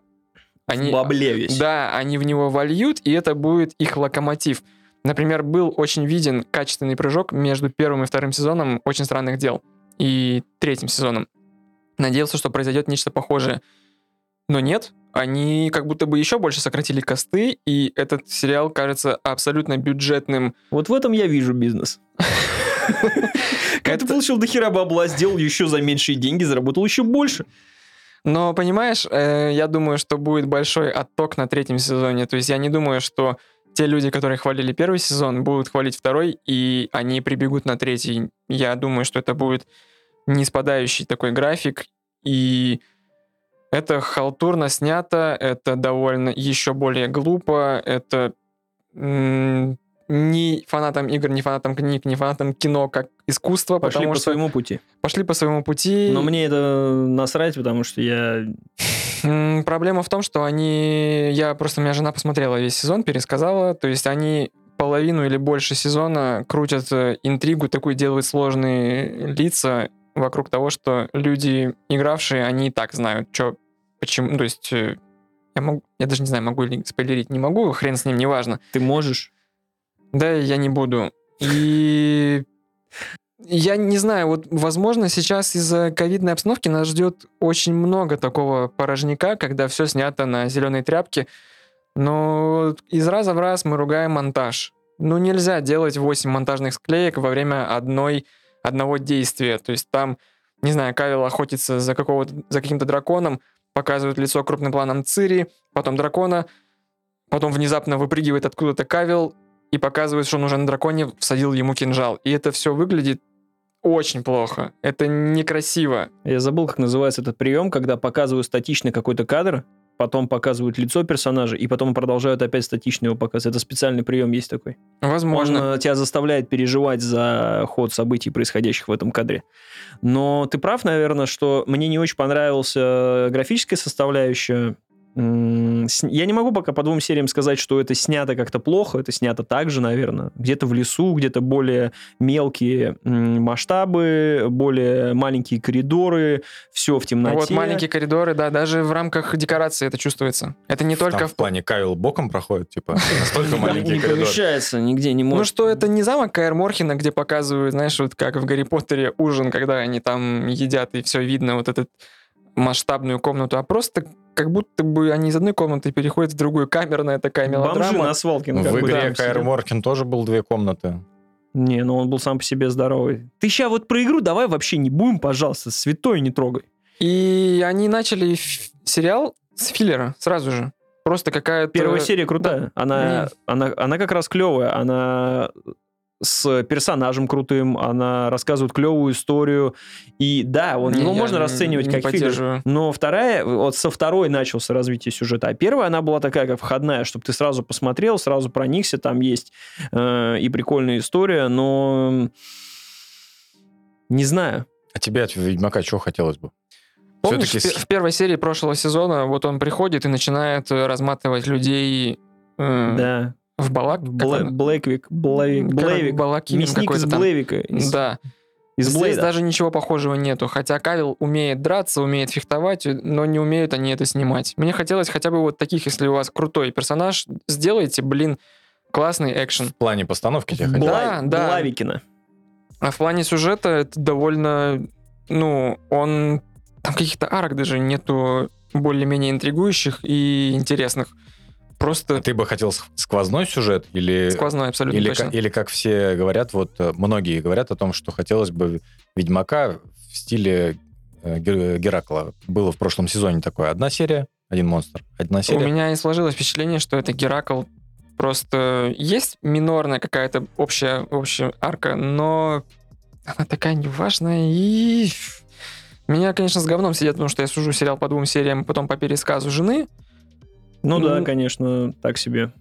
В бабле весь. Да, они в него вольют, и это будет их локомотив. Например, был очень виден качественный прыжок между первым и вторым сезоном «Очень странных дел» и третьим сезоном. Надеялся, что произойдет нечто похожее. Но нет, они как будто бы еще больше сократили косты, и этот сериал кажется абсолютно бюджетным. Вот в этом я вижу бизнес. Когда ты получил до хера бабла, сделал еще за меньшие деньги, заработал еще больше. Но, понимаешь, э, я думаю, что будет большой отток на третьем сезоне. То есть я не думаю, что те люди, которые хвалили первый сезон, будут хвалить второй, и они прибегут на третий. Я думаю, что это будет не спадающий такой график, и это халтурно снято, это довольно еще более глупо, это м, ни фанатам игр, ни фанатам книг, ни фанатам кино как искусство, Пошли потому по что своему пути. пошли по своему пути. Но мне это насрать, потому что я... Проблема в том, что они... Я просто... У меня жена посмотрела весь сезон, пересказала. То есть они половину или больше сезона крутят э, интригу, такую делают сложные лица вокруг того, что люди, игравшие, они и так знают, что, почему... То есть э, я, могу, я даже не знаю, могу ли спойлерить, не могу, хрен с ним, неважно. Ты можешь. Да, я не буду. И я не знаю, вот, возможно, сейчас из-за ковидной обстановки нас ждет очень много такого порожняка, когда все снято на зеленой тряпке. Но из раза в раз мы ругаем монтаж. Ну, нельзя делать 8 монтажных склеек во время одной, одного действия. То есть там, не знаю, Кавил охотится за, какого за каким-то драконом, показывают лицо крупным планом Цири, потом дракона, потом внезапно выпрыгивает откуда-то Кавил, и показывает, что он уже на драконе всадил ему кинжал. И это все выглядит очень плохо. Это некрасиво. Я забыл, как называется этот прием, когда показывают статичный какой-то кадр, потом показывают лицо персонажа, и потом продолжают опять статично его показывать. Это специальный прием есть такой. Возможно. Он э, тебя заставляет переживать за ход событий, происходящих в этом кадре. Но ты прав, наверное, что мне не очень понравился графическая составляющая. Я не могу пока по двум сериям сказать, что это снято как-то плохо, это снято так же, наверное. Где-то в лесу, где-то более мелкие масштабы, более маленькие коридоры, все в темноте. Вот маленькие коридоры, да, даже в рамках декорации это чувствуется. Это не только Там в... в плане Кайл боком проходит, типа, настолько маленькие не коридоры. помещается нигде, не может. Ну что, это не замок Каэр Морхена, где показывают, знаешь, вот как в Гарри Поттере ужин, когда они там едят, и все видно, вот эту масштабную комнату, а просто как будто бы они из одной комнаты переходят в другую, камерная такая Бомжи мелодрама. на свалке. ну, В бы игре Кайр. Моркин тоже был две комнаты. Не, ну он был сам по себе здоровый. Ты сейчас вот про игру давай вообще не будем, пожалуйста, святой не трогай. И они начали ф- сериал с филлера сразу же. Просто какая-то... Первая серия крутая. Она, Не. она, она как раз клевая. Она с персонажем крутым, она рассказывает клевую историю. И да, он, Не, его я можно не- расценивать не как поддерживаю. Но вторая, вот со второй начался развитие сюжета, а первая, она была такая, как входная, чтобы ты сразу посмотрел, сразу проникся, там есть э, и прикольная история, но не знаю. А тебе от Ведьмака чего хотелось бы? Помнишь, в, в первой серии прошлого сезона вот он приходит и начинает э, разматывать людей э, Да. В балак... он? Блэквик, Блэвик, Блэвик. Балакирин Мясник из. Блэвика. Из, Да. из Здесь Блэйда. даже ничего похожего нету. Хотя Кавил умеет драться, умеет фехтовать, но не умеют они это снимать. Мне хотелось хотя бы вот таких, если у вас крутой персонаж, сделайте, блин, классный экшен. В плане постановки тебе Бла- хотелось? Да, да. Блавикина. А в плане сюжета это довольно... Ну, он... Там каких-то арок даже нету более-менее интригующих и интересных. Просто Ты бы хотел ск- сквозной сюжет или... сквозной абсолютно Или, точно. ка- или как все говорят, вот э, многие говорят о том, что хотелось бы Ведьмака в стиле э, Гер- Геракла. Было в прошлом сезоне такое. Одна серия, один монстр. Одна У серия. меня и сложилось впечатление, что это Геракл. Просто есть минорная какая-то общая, общая арка, но она такая неважная и... Меня, конечно, с говном сидят, потому что я сужу сериал по двум сериям, потом по пересказу жены. Ну да, Ну, конечно, так себе.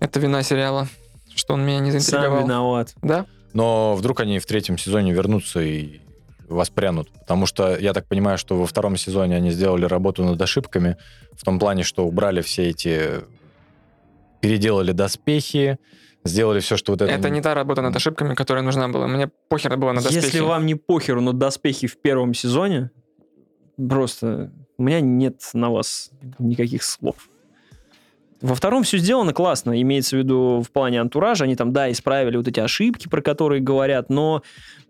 Это вина сериала, что он меня не Сам заинтриговал. виноват. Да? Но вдруг они в третьем сезоне вернутся и воспрянут. Потому что я так понимаю, что во втором сезоне они сделали работу над ошибками в том плане, что убрали все эти... Переделали доспехи, сделали все, что вот это... Это не та работа над ошибками, которая нужна была. Мне похер было на доспехи. Если вам не похеру на доспехи в первом сезоне, просто у меня нет на вас никаких слов. Во втором все сделано классно, имеется в виду в плане антуража. Они там, да, исправили вот эти ошибки, про которые говорят, но,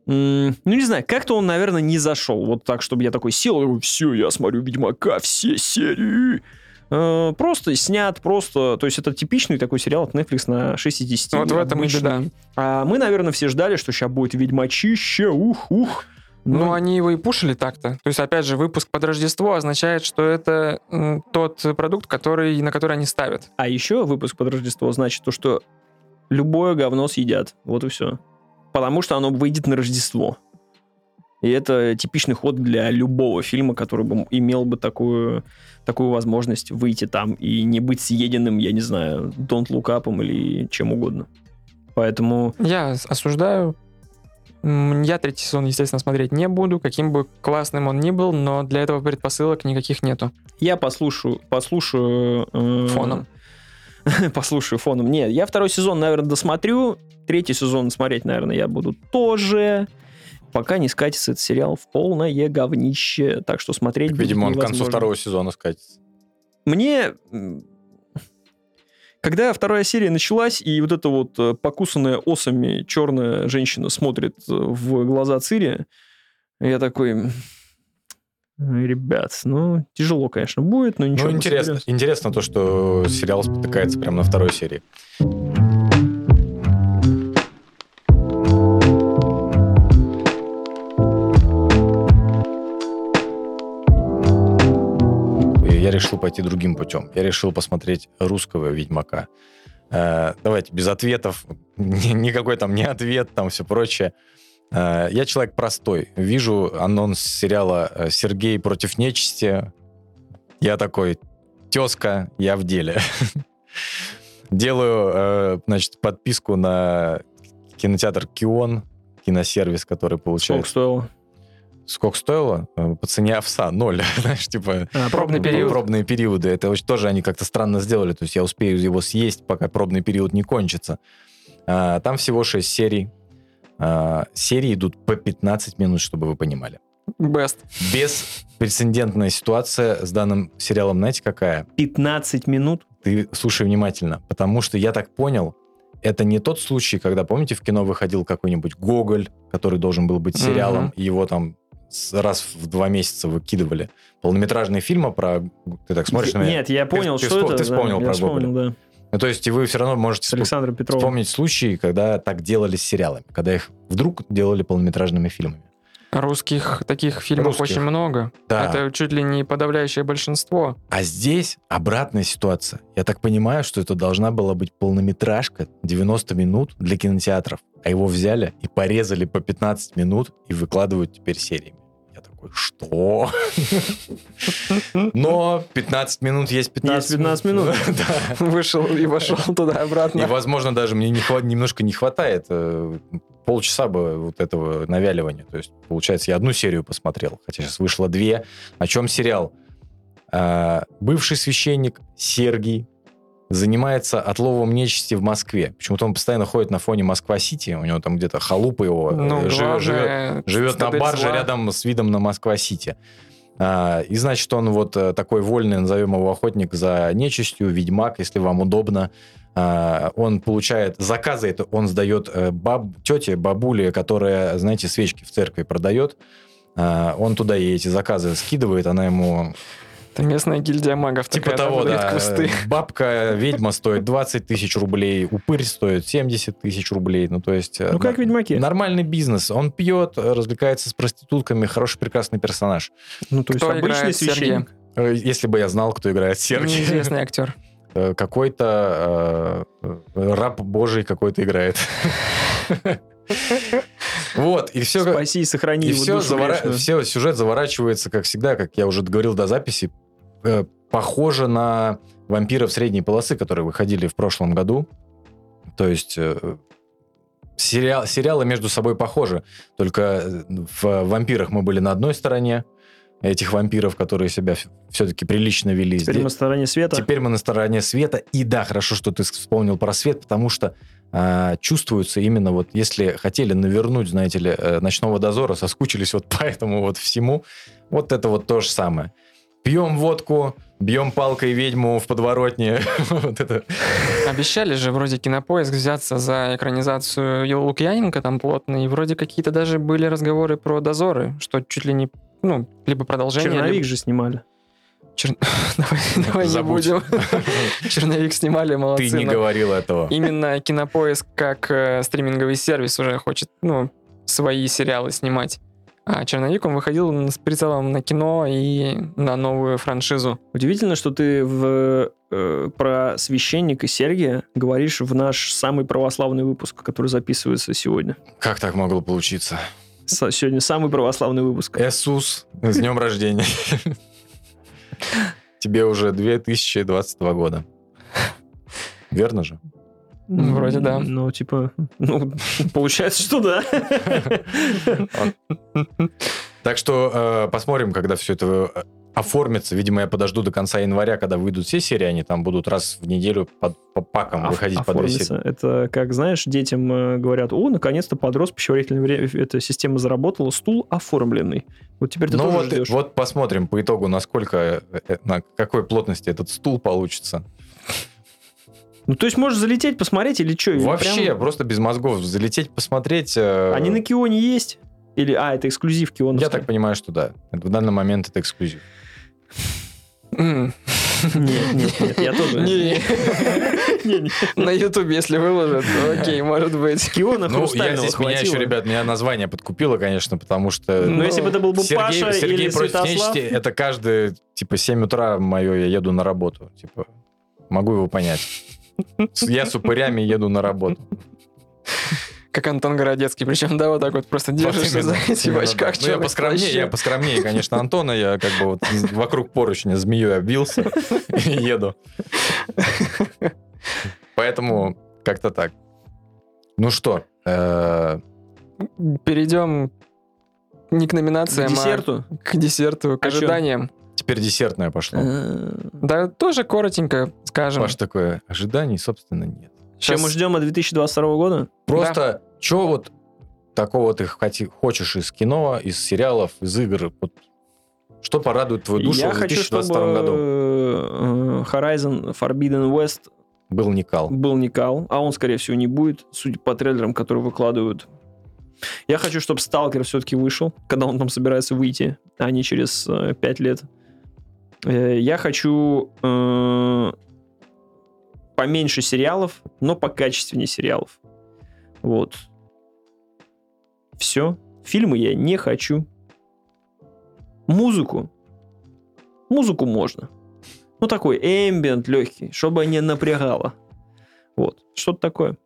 ну, не знаю, как-то он, наверное, не зашел. Вот так, чтобы я такой сел, все, я смотрю Ведьмака, все серии. Э, Просто снят, просто... То есть это типичный такой сериал от Netflix на 60 Вот в этом и беда. а мы, наверное, все ждали, что сейчас будет ведьмачище, ух, ух. Ну, они его и пушили так-то. То есть, опять же, выпуск под Рождество означает, что это тот продукт, который, на который они ставят. А еще выпуск под Рождество значит то, что любое говно съедят. Вот и все. Потому что оно выйдет на Рождество. И это типичный ход для любого фильма, который бы имел бы такую, такую возможность выйти там и не быть съеденным, я не знаю, Don't Look Up или чем угодно. Поэтому Я осуждаю. Я третий сезон, естественно, смотреть не буду, каким бы классным он ни был, но для этого предпосылок никаких нету. я послушаю, послушаю... э, Фоном. послушаю фоном. Нет, я второй сезон, наверное, досмотрю. Третий сезон смотреть, наверное, я буду тоже. Пока не скатится этот сериал в полное говнище. Так что смотреть будет Видимо, он к концу второго сезона скатится. Мне... Когда вторая серия началась, и вот эта вот э, покусанная осами черная женщина смотрит э, в глаза Цири, я такой... м, Ребят, ну, тяжело, конечно, будет, но ничего. ну, интересно, соберемся». интересно то, что сериал спотыкается прямо на второй серии. Решил пойти другим путем. Я решил посмотреть русского Ведьмака. Э, давайте, без ответов. Ни- Никакой там не ответ, там все прочее. Э, я человек простой. Вижу анонс сериала э, «Сергей против нечисти». Я такой, тезка, я в деле. Делаю, э, значит, подписку на кинотеатр Кион, киносервис, который Сколько получает... стоило? Сколько стоило? Э, По цене овса, ноль. Знаешь, типа... А, Пробный период. Пробные периоды. Это очень- тоже они как-то странно сделали. То есть я успею его съесть, пока пробный период не кончится. А, Там всего 6 серий. А, Серии идут по 15 минут, чтобы вы понимали. Best. Беспрецедентная ситуация с данным сериалом, знаете, какая? 15 минут? Ты слушай внимательно, потому что я так понял, это не тот случай, когда, помните, в кино выходил какой-нибудь Гоголь, который должен был быть сериалом, и его там раз в два месяца выкидывали. Полнометражные фильмы про... Ты так смотришь на меня? Нет, я понял, ты что вспом- это. ты вспомнил да, про я вспомнил, да. Ну, то есть и вы все равно можете С Александром Петровым. вспомнить случаи, когда так делали с сериалами, когда их вдруг делали полнометражными фильмами. Русских таких фильмов Русских. очень много. Да. Это чуть ли не подавляющее большинство. А здесь обратная ситуация. Я так понимаю, что это должна была быть полнометражка 90 минут для кинотеатров. А его взяли и порезали по 15 минут и выкладывают теперь сериями. Я такой, что? Но 15 минут есть 15 Есть 15 минут. Вышел и вошел И, туда-обратно. возможно, даже мне немножко не хватает э, полчаса бы вот этого навяливания. То есть, получается, я одну серию посмотрел, хотя сейчас вышло две. О чем сериал? А, бывший священник Сергий занимается отловом нечисти в Москве. Почему-то он постоянно ходит на фоне Москва-Сити, у него там где-то халупа его, Ну, э, живет, живет, главное, живет на цитадель барже зла. рядом с видом на Москва-Сити. А, И значит, он вот э, такой вольный, назовем его охотник за нечистью, ведьмак, если вам удобно. А, Он получает заказы, это он сдает э, баб, тете, бабуле, которая, знаете, свечки в церкви продает. А, Он туда ей эти заказы скидывает, она ему Это местная гильдия магов. Типа такая, того, да. квесты. Бабка-ведьма стоит 20 тысяч рублей, упырь стоит 70 тысяч рублей. Ну, то есть... э, Ну, как в на- Ведьмаке. Нормальный бизнес. Он пьет, развлекается с проститутками, хороший, прекрасный персонаж. Ну, то есть Кто обычный играет Сергея? священник. Э, Если бы я знал, кто играет Сергей. Неизвестный актер. Э, Какой-то э, э, раб божий какой-то играет. Вот, и все... Спаси и сохрани И его все, душу грешную. все, сюжет заворачивается, как всегда, как я уже говорил до записи, э, похоже на вампиров средней полосы, которые выходили в прошлом году. То есть э, сериал, сериалы между собой похожи, только э, в вампирах мы были на одной стороне, этих вампиров, которые себя все-таки прилично вели. Теперь Здесь- мы на стороне света. Теперь мы на стороне света. И да, хорошо, что ты вспомнил про свет, потому что а, чувствуется именно вот, если хотели навернуть, знаете ли, э, ночного дозора, соскучились вот по этому вот всему, вот это вот то же самое. Пьем водку, бьем палкой ведьму в подворотне. Вот это. Обещали же вроде кинопоиск взяться за экранизацию Лукьяненко там плотно, и вроде какие-то даже были разговоры про дозоры, что чуть ли не, ну, либо продолжение, Черновик либо- же снимали. Чер- Давай, давай не будем. Черновик снимали, молодцы. Ты не говорил этого. Именно кинопоиск как э, стриминговый сервис уже хочет, ну, свои сериалы снимать. А черновик он выходил с прицелом на кино и на новую франшизу. Удивительно, что ты в, э, про священника Сергия говоришь в наш самый православный выпуск, который записывается сегодня. Как так могло получиться? С- сегодня самый православный выпуск. Иисус, с днем рождения. Тебе уже 2022 года. Верно же? Ну, вроде да. Ну, типа, ну, получается, что да. Так что э, посмотрим, когда все это э, оформится. Видимо, я подожду до конца января, когда выйдут все серии. Они там будут раз в неделю под- по пакам Оф- выходить по две серии. Это как, знаешь, детям э, говорят, о, наконец-то подрос, пищеварительное время, эта система заработала, стул оформленный. Вот теперь ты Ну тоже вот, ждешь. вот посмотрим по итогу, насколько, на какой плотности этот стул получится. Ну, то есть можешь залететь, посмотреть или что? Вообще, просто без мозгов. Залететь, посмотреть. э, Они на Кионе есть? Или, а, это эксклюзив Киона. Я так понимаю, что да. В данный момент это эксклюзив. Нет, нет, нет, я тоже. Не. Не. На Ютубе, если выложат, то окей, может быть. Киона Ну, я здесь, меня еще, ребят, меня название подкупило, конечно, потому что... Ну, если бы это был бы Сергей, Паша Сергей или против Святослав, это каждый, типа, 7 утра мое, я еду на работу. Типа, могу его понять. Я с упырями еду на работу. Как Антон Городецкий, причем, да, вот так вот просто держишься за эти в очках. Ну, я поскромнее, я поскромнее, конечно, Антона. Я как бы вот вокруг поручня змеей обвился и еду. Поэтому как-то так. Ну что, э, Перейдем не к к номинациям, десерту. а к десерту, к А ожиданиям. Теперь десертное пошло. Э, Да, тоже коротенько скажем. Паш такое, ожиданий, собственно, нет. Чем мы ждем от 2022 года? Просто, что вот такого ты хоти- хочешь из кино, из сериалов, из игр? Вот, что порадует твою душу Я в хочу, 2022 чтобы году? э, Horizon Forbidden West Был Никал. был не кал, а он, скорее всего, не будет, судя по трейлерам, которые выкладывают. Я хочу, чтобы Сталкер все-таки вышел, когда он там собирается выйти, а не через э, 5 лет. Э, я хочу э, поменьше сериалов, но покачественнее сериалов. Вот. Все. Фильмы я не хочу. Музыку. Музыку можно. Ну, такой эмбиент легкий, чтобы не напрягало. Вот. Что-то такое.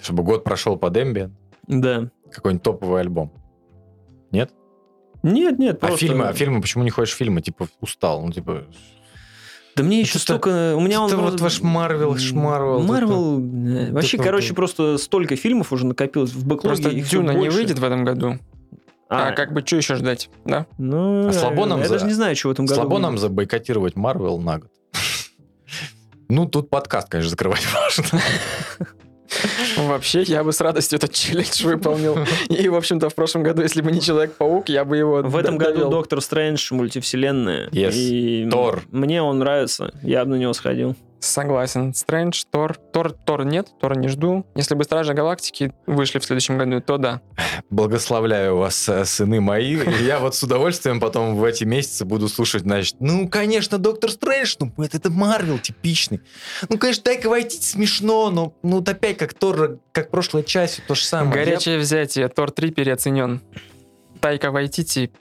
Чтобы год прошел под Ambient, Да. какой-нибудь топовый альбом. Нет? Нет, нет, А просто... фильмы, а фильмы, почему не хочешь фильмы? Типа, устал. Ну, типа, Да мне еще столько... У меня он что-то вот ваш Марвел, шмарвел, Марвел... Вообще, это- короче, просто столько фильмов уже накопилось в бэклоге. Просто Дюна не выйдет в этом году. А, как бы что еще ждать, да? Ну, А слабо нам я за- даже не знаю, что в этом году слабо нам забойкотировать Марвел на год. Ну, тут подкаст, конечно, закрывать важно. Вообще, я бы с радостью этот челлендж выполнил. И, в общем-то, в прошлом году, если бы не Человек-паук, я бы его В этом году. Доктор Стрэндж, мультивселенная. Yes. И Тор. Мне он нравится. Я бы на него сходил. Согласен. Стрэндж, Тор. Тор, Тор нет, Тор не жду. Если бы Стражи Галактики вышли в следующем году, то да. Благословляю вас, э, сыны мои. Я вот с удовольствием потом в эти месяцы буду слушать, значит, ну, конечно, Доктор Стрэндж, ну, это, это Марвел типичный. Ну, конечно, Тайка Вайтити смешно, но ну, вот опять как Тор, как прошлая часть, то же самое. Горячее взятие. Тор 3 переоценен. Тайка Вайтити,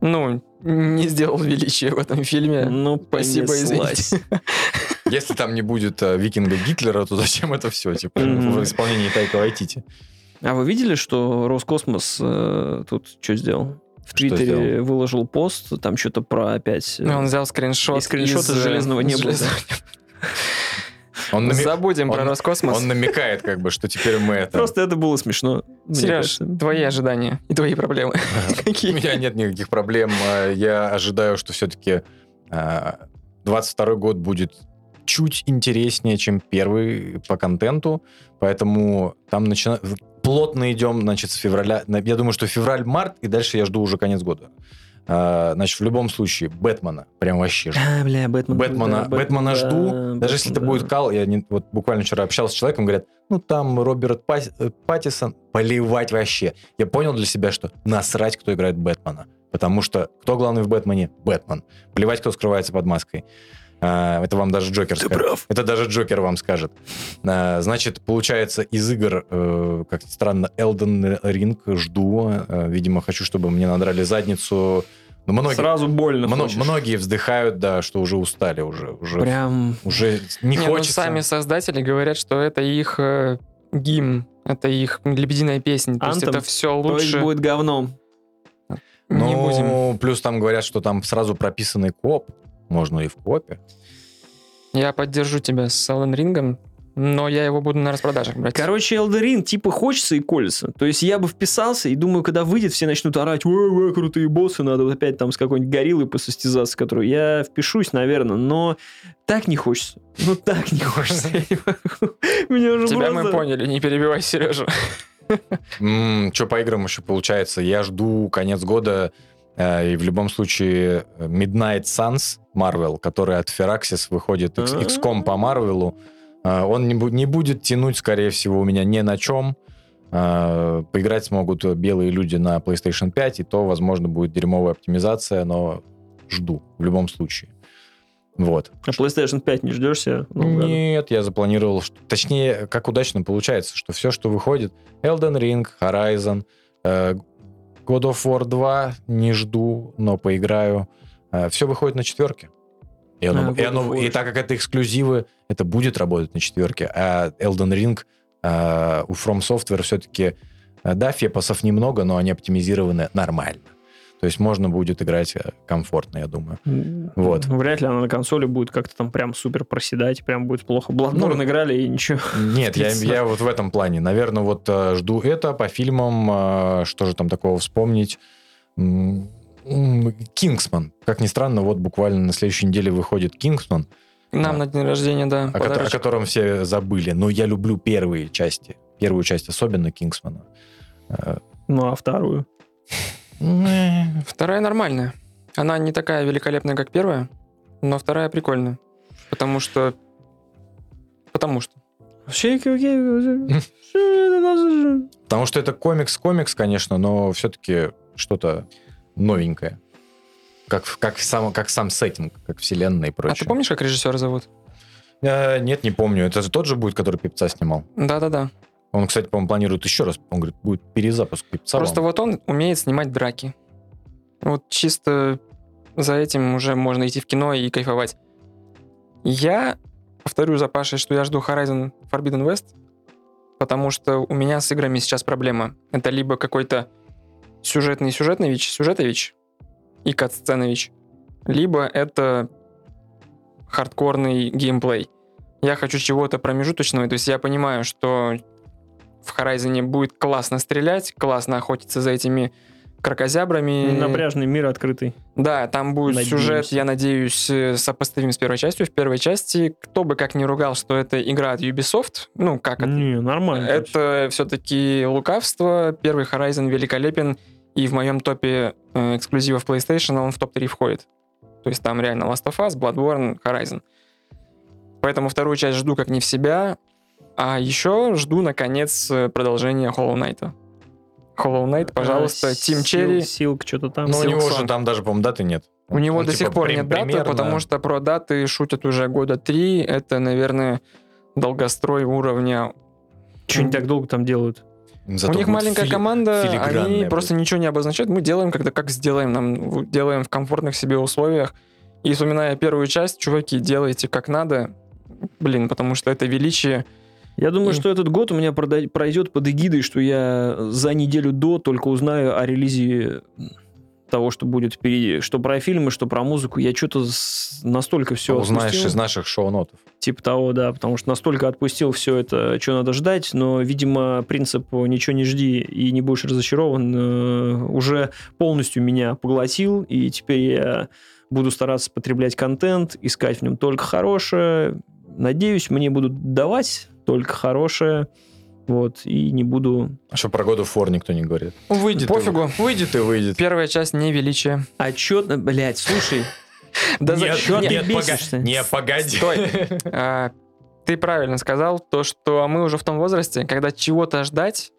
ну, не сделал величия в этом фильме. Ну, Спасибо, извините. Если там не будет э, викинга Гитлера, то зачем это все? Типа, в исполнении Тайка Вайтити. А вы видели, что Роскосмос э, тут что сделал? В Что Твиттере сделал? выложил пост, там что-то про опять... э, Ну, Он взял скриншот. И скриншот из э, «Железного неба», «Железного Он, неба». нами- Забудем про он- Роскосмос. он намекает, как бы, что теперь мы это... Просто это было смешно. Сереж, твои ожидания и твои проблемы. У меня нет никаких проблем. Э, Я ожидаю, что все-таки 22 год будет чуть интереснее, чем первый по контенту. Поэтому там начина... плотно идем, значит, с февраля. Я думаю, что февраль-март, и дальше я жду уже конец года. А, Значит, в любом случае, Бэтмена прям вообще жду. А, бля, Бэтмен. Бэтмена, да, Бэтмена да, жду. Даже если это Бэтмен, будет да. кал, я не- вот буквально вчера общался с человеком, говорят, ну там Роберт Пас- э, Паттисон, поливать вообще. Я понял для себя, что насрать, кто играет Бэтмена. Потому что кто главный в Бэтмене? Бэтмен. Плевать, кто скрывается под маской. А, Это вам даже Джокер Ты скажет. прав. Это даже Джокер вам скажет. А, Значит, получается, из игр, э, как странно, Elden Ring жду. Э, Видимо, хочу, чтобы мне надрали задницу. Но многие, Сразу больно мно- хочешь. многие вздыхают, да, что уже устали, уже, уже, Прям... уже не, Не, ну, хочется. сами создатели говорят, что это их э, гимн, это их лебединая песня. То есть Anthem. это все То есть лучше. будет говном. Не Ну, будем. плюс там говорят, что там сразу прописанный коп. Можно и в копе. Я поддержу тебя с Elden Ring, но я его буду на распродажах брать. Короче, Ring типа хочется и колется. То есть я бы вписался и думаю, когда выйдет, все начнут орать, ой, ой, крутые боссы, надо вот опять там с какой-нибудь гориллой посостязаться, которую я впишусь, наверное, но так не хочется. Ну так не хочется. Тебя мы поняли, не перебивай Сережу. что по играм еще получается? Я жду конец года, и в любом случае э, Midnight Suns Marvel, который от Firaxis выходит X- А. XCOM по Марвелу. Э, Он не, не будет тянуть, скорее всего, у меня ни на чем. Э, Поиграть смогут белые люди на PlayStation 5, и то, возможно, будет дерьмовая оптимизация, но жду в любом случае. Вот. А PlayStation 5 не ждешься? году? Нет, я запланировал, что- точнее, как удачно получается, что все, что выходит, Elden Ring, Horizon, э, God of War 2 не жду, но поиграю. все выходит на четверке. И, оно- А, и, оно- и так как это эксклюзивы, это будет работать на четверке. А Elden Ring э, у From Software все-таки, э, да, фепосов немного, но они оптимизированы нормально. То есть можно будет играть э, комфортно, я думаю. Вот. Ну, Вряд ли она на консоли будет как-то там прям супер проседать, прям будет плохо. Bloodborne Ну, играли и ничего. Нет, я, я вот в этом плане. Наверное, вот э, жду это по фильмам. э, что же там такого вспомнить? Кингсман. Как ни странно, вот буквально на следующей неделе выходит Кингсман, Нам на день рождения, да, о, ко- о котором все забыли. Но я люблю первые части. Первую часть особенно Кингсмана. Ну, а вторую? Вторая нормальная. Она не такая великолепная, как первая, но вторая прикольная. Потому что... Потому что. Потому что это комикс-комикс, конечно, но все-таки что-то новенькое. Как, как, сам, как сам сеттинг, как вселенная и А прочее. ты помнишь, как режиссера зовут? Э, нет, не помню. Это же тот же будет, который Пипца снимал. Да-да-да. Он, кстати, по-моему, планирует еще раз. Он говорит, будет перезапуск Пипца. Просто вот он умеет снимать драки. Вот чисто за этим уже можно идти в кино и кайфовать. Я повторю за Пашей, что я жду Horizon Forbidden West, потому что у меня с играми сейчас проблема. Это либо какой-то сюжетный сюжетнович, сюжетович и катсценович, либо это хардкорный геймплей. Я хочу чего-то промежуточного, то есть я понимаю, что в Horizon будет классно стрелять, классно охотиться за этими крокозябрами. Напряжный мир открытый. Да, там будет Надеемся. сюжет, я надеюсь, э, сопоставим с первой частью. В первой части, кто бы как ни ругал, что это игра от Ubisoft, ну, как это, Не, нормально. это все-таки лукавство. Первый Horizon великолепен, и в моем топе э, эксклюзивов PlayStation он в топ-3 входит. То есть там реально Last of Us, Bloodborne, Horizon. Поэтому вторую часть жду как не в себя. А еще жду, наконец, э, продолжения Hollow Knight. Hollow Knight, пожалуйста, А, Team Сил- Cherry. Силк, что-то там. Ну, у него же там даже, по-моему, даты нет. У него Он, до типа, сих пор прим- нет даты, примерно- потому что про даты шутят уже года три. Это, наверное, долгострой уровня. Что они так долго там делают? Зато У них маленькая фили- команда, они будет. просто ничего не обозначают. Мы делаем, когда как сделаем, нам делаем в комфортных себе условиях. И вспоминая первую часть, чуваки, делайте как надо. Блин, потому что это величие. Я думаю, И- что этот год у меня пройдет под эгидой, что я за неделю до только узнаю о релизе того, что будет впереди. Что про фильмы, что про музыку. Я что-то настолько все Узнаешь из наших шоу-нотов. Типа того, да, потому что настолько отпустил все это, что надо ждать, но, видимо, принцип «ничего не жди и не будешь разочарован» э, уже полностью меня поглотил, и теперь я буду стараться потреблять контент, искать в нем только хорошее. Надеюсь, мне будут давать только хорошее, вот, и не буду... А что про God of War никто не говорит? Ну, Выйдет и- Пофигу. выйдет и выйдет. Первая часть не величие. Отчетно, блядь, слушай, Да за- чё ты бесишься? не, погоди. Стой. А, ты правильно сказал, то, что мы уже в том возрасте, когда чего-то ждать,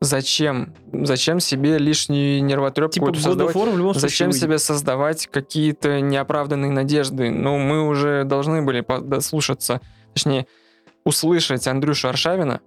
зачем? Зачем себе лишнюю нервотрепку типа создавать? В любом Зачем выйдет. себе создавать какие-то неоправданные надежды? Ну, мы уже должны были по- дослушаться, точнее, услышать Андрюшу Аршавина,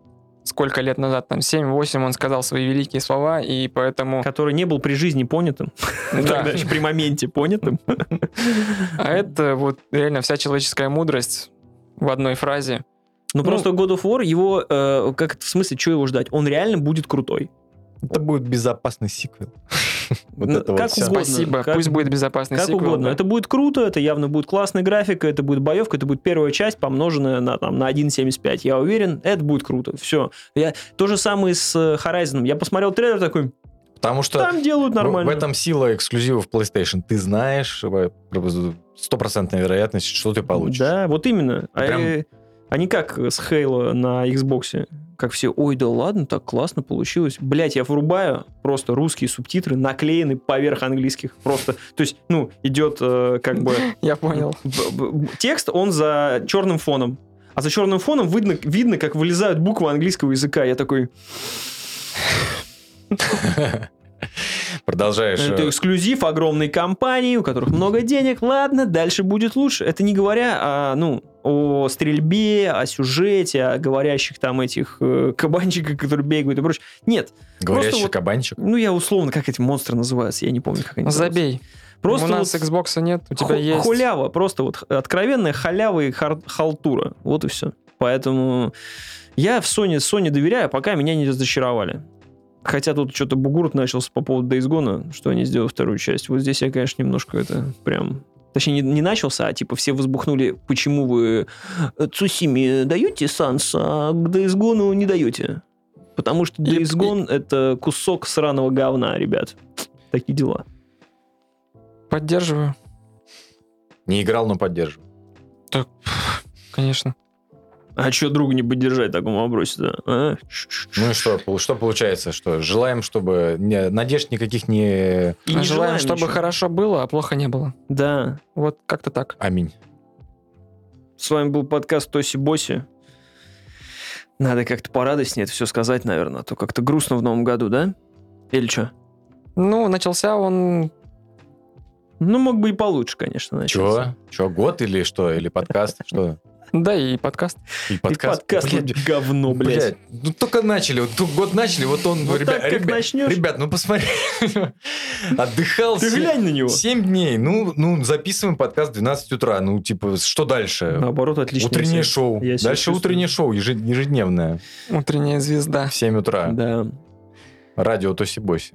сколько лет назад, там, 7-8, он сказал свои великие слова, и поэтому... Который не был при жизни понятым, Да. при моменте понятым. А это вот реально вся человеческая мудрость в одной фразе. Ну, Ну, просто God of War, его, э, как в смысле, что его ждать? Он реально будет крутой. Это будет безопасный сиквел. Вот Ну, вот как угодно. Спасибо, как- пусть будет безопасный Как сиквел, угодно. да. Это будет круто, это явно будет классная графика, это будет боевка, это будет первая часть, помноженная на, там, на 1.75. Я уверен, это будет круто. Все. Я... То же самое с э, Horizon. Я посмотрел трейлер такой, Потому что там делают в- нормально. в этом сила эксклюзивов PlayStation. Ты знаешь э, стопроцентная вероятность, что ты получишь. Да, вот именно. А, Прям- э, Они как с Halo на Xbox. Как все, ой, да ладно, так классно получилось. Блять, я врубаю просто русские субтитры, наклеены поверх английских. Просто, то есть, ну, идет э, как бы Я понял. Текст, он за черным фоном. А за черным фоном видно, видно, как вылезают буквы английского языка. Я такой, Продолжаешь. это э, эксклюзив огромной компании, у которых много денег. Ладно, дальше будет лучше. Это не говоря о, ну, о стрельбе, о сюжете, о говорящих там этих э, кабанчиках, которые бегают и прочее. Нет. Говорящий вот- кабанчик. Ну, я условно, как эти монстры называются, я не помню, как они называются. Забей. Просто У нас вот Xbox нет, у тебя ху- есть. Хулява, просто вот х- откровенная халява и хар- халтура. Вот и все. Поэтому я в Sony, Sony доверяю, пока меня не разочаровали. Хотя тут что-то бугурт начался по поводу Days Gone, что они сделали вторую часть. Вот здесь я, конечно, немножко это прям... Точнее, не, не начался, а типа все возбухнули, почему вы э, Цусиме даете санс, а к Days Gone не даете. Потому что И- Days Gone это кусок сраного говна, ребят. Такие дела. Поддерживаю. Не играл, но поддерживаю. Так, конечно. А что друга не поддержать в таком вопросе-то? а? Ну и что? Что получается? Что желаем, чтобы не- надежд никаких не... И не Желаем, желаем чтобы ничего. хорошо было, а плохо не было. Да. Вот как-то так. Аминь. С вами был подкаст Тоси Боси. Надо как-то порадостнее это все сказать, наверное, а то как-то грустно в новом году, да? Или что? Ну, начался он... Ну, мог бы и получше, конечно, начаться. Чего? Чего, год или что? Или подкаст? Что? Да, и подкаст. И И подкаст? подкаст Блядь, вот говно, блядь. Блядь, ну только начали, вот год начали, вот он, Вот ребят, так, как ребят, начнешь. ребят, ну посмотри, отдыхал Ты глянь на него. 7 дней, ну, ну, записываем подкаст в 12 утра, ну, типа, что дальше? Наоборот, отлично. Утреннее шоу, Я дальше утреннее шоу, ежед- ежедневное, Утренняя звезда. в 7 утра, Да. радио Тоси-Боси.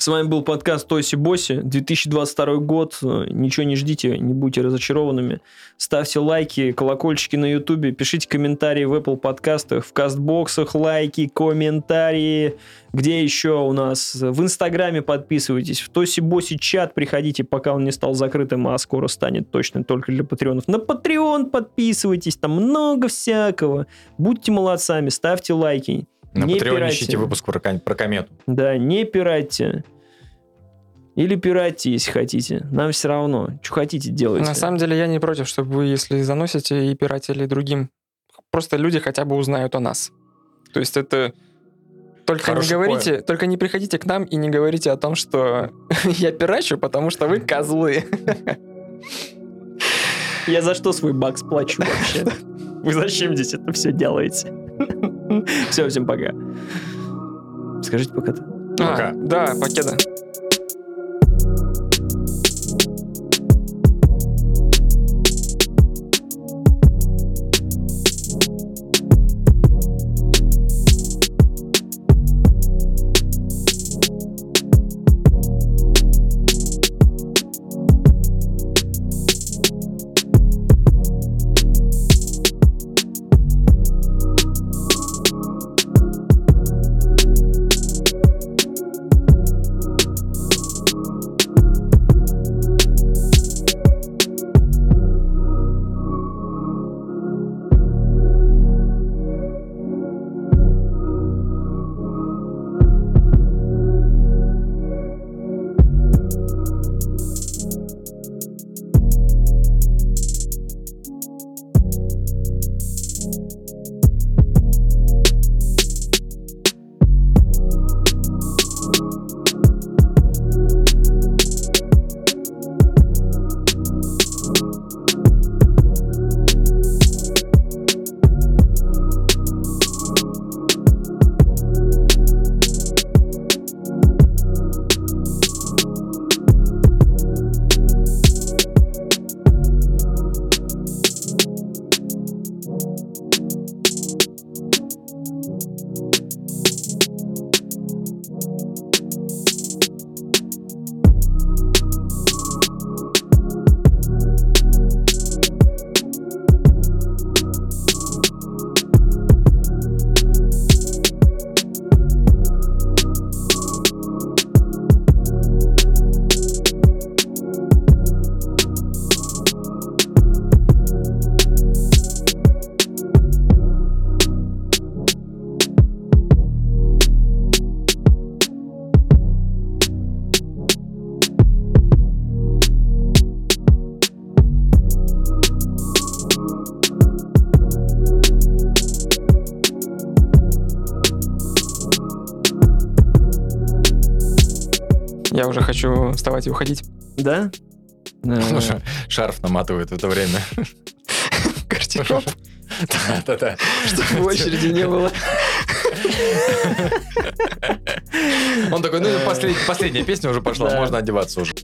С вами был подкаст Тоси Боси. 2022 год. Ничего не ждите, не будьте разочарованными. Ставьте лайки, колокольчики на Ютубе, пишите комментарии в Apple подкастах, в кастбоксах, лайки, комментарии. Где еще у нас? В Инстаграме подписывайтесь. В Тоси Боси чат приходите, пока он не стал закрытым, а скоро станет точно только для патреонов. На Patreon подписывайтесь, там много всякого. Будьте молодцами, ставьте лайки. На Не Патреоне пирайте. ищите выпуск про, про комету. Да, не пиратьте. Или пиратьте, если хотите. Нам все равно. Что хотите, делайте. На самом деле я не против, чтобы вы, если заносите и пиратели другим, просто люди хотя бы узнают о нас. То есть это... Только Хороший не говорите, только не приходите к нам и не говорите о том, что я пирачу, потому что вы козлы. Я за что свой бакс плачу вообще? Вы зачем здесь это все делаете? Все, всем пока. Скажите пока-то. А, Пока. да, покеда. Хочу вставать и уходить. Да? Э, Слушай, шарф наматывает в это время. Гардероб, Да-да-да. чтобы в очереди не было. Он такой, ну, послед- последняя песня уже пошла, можно одеваться уже.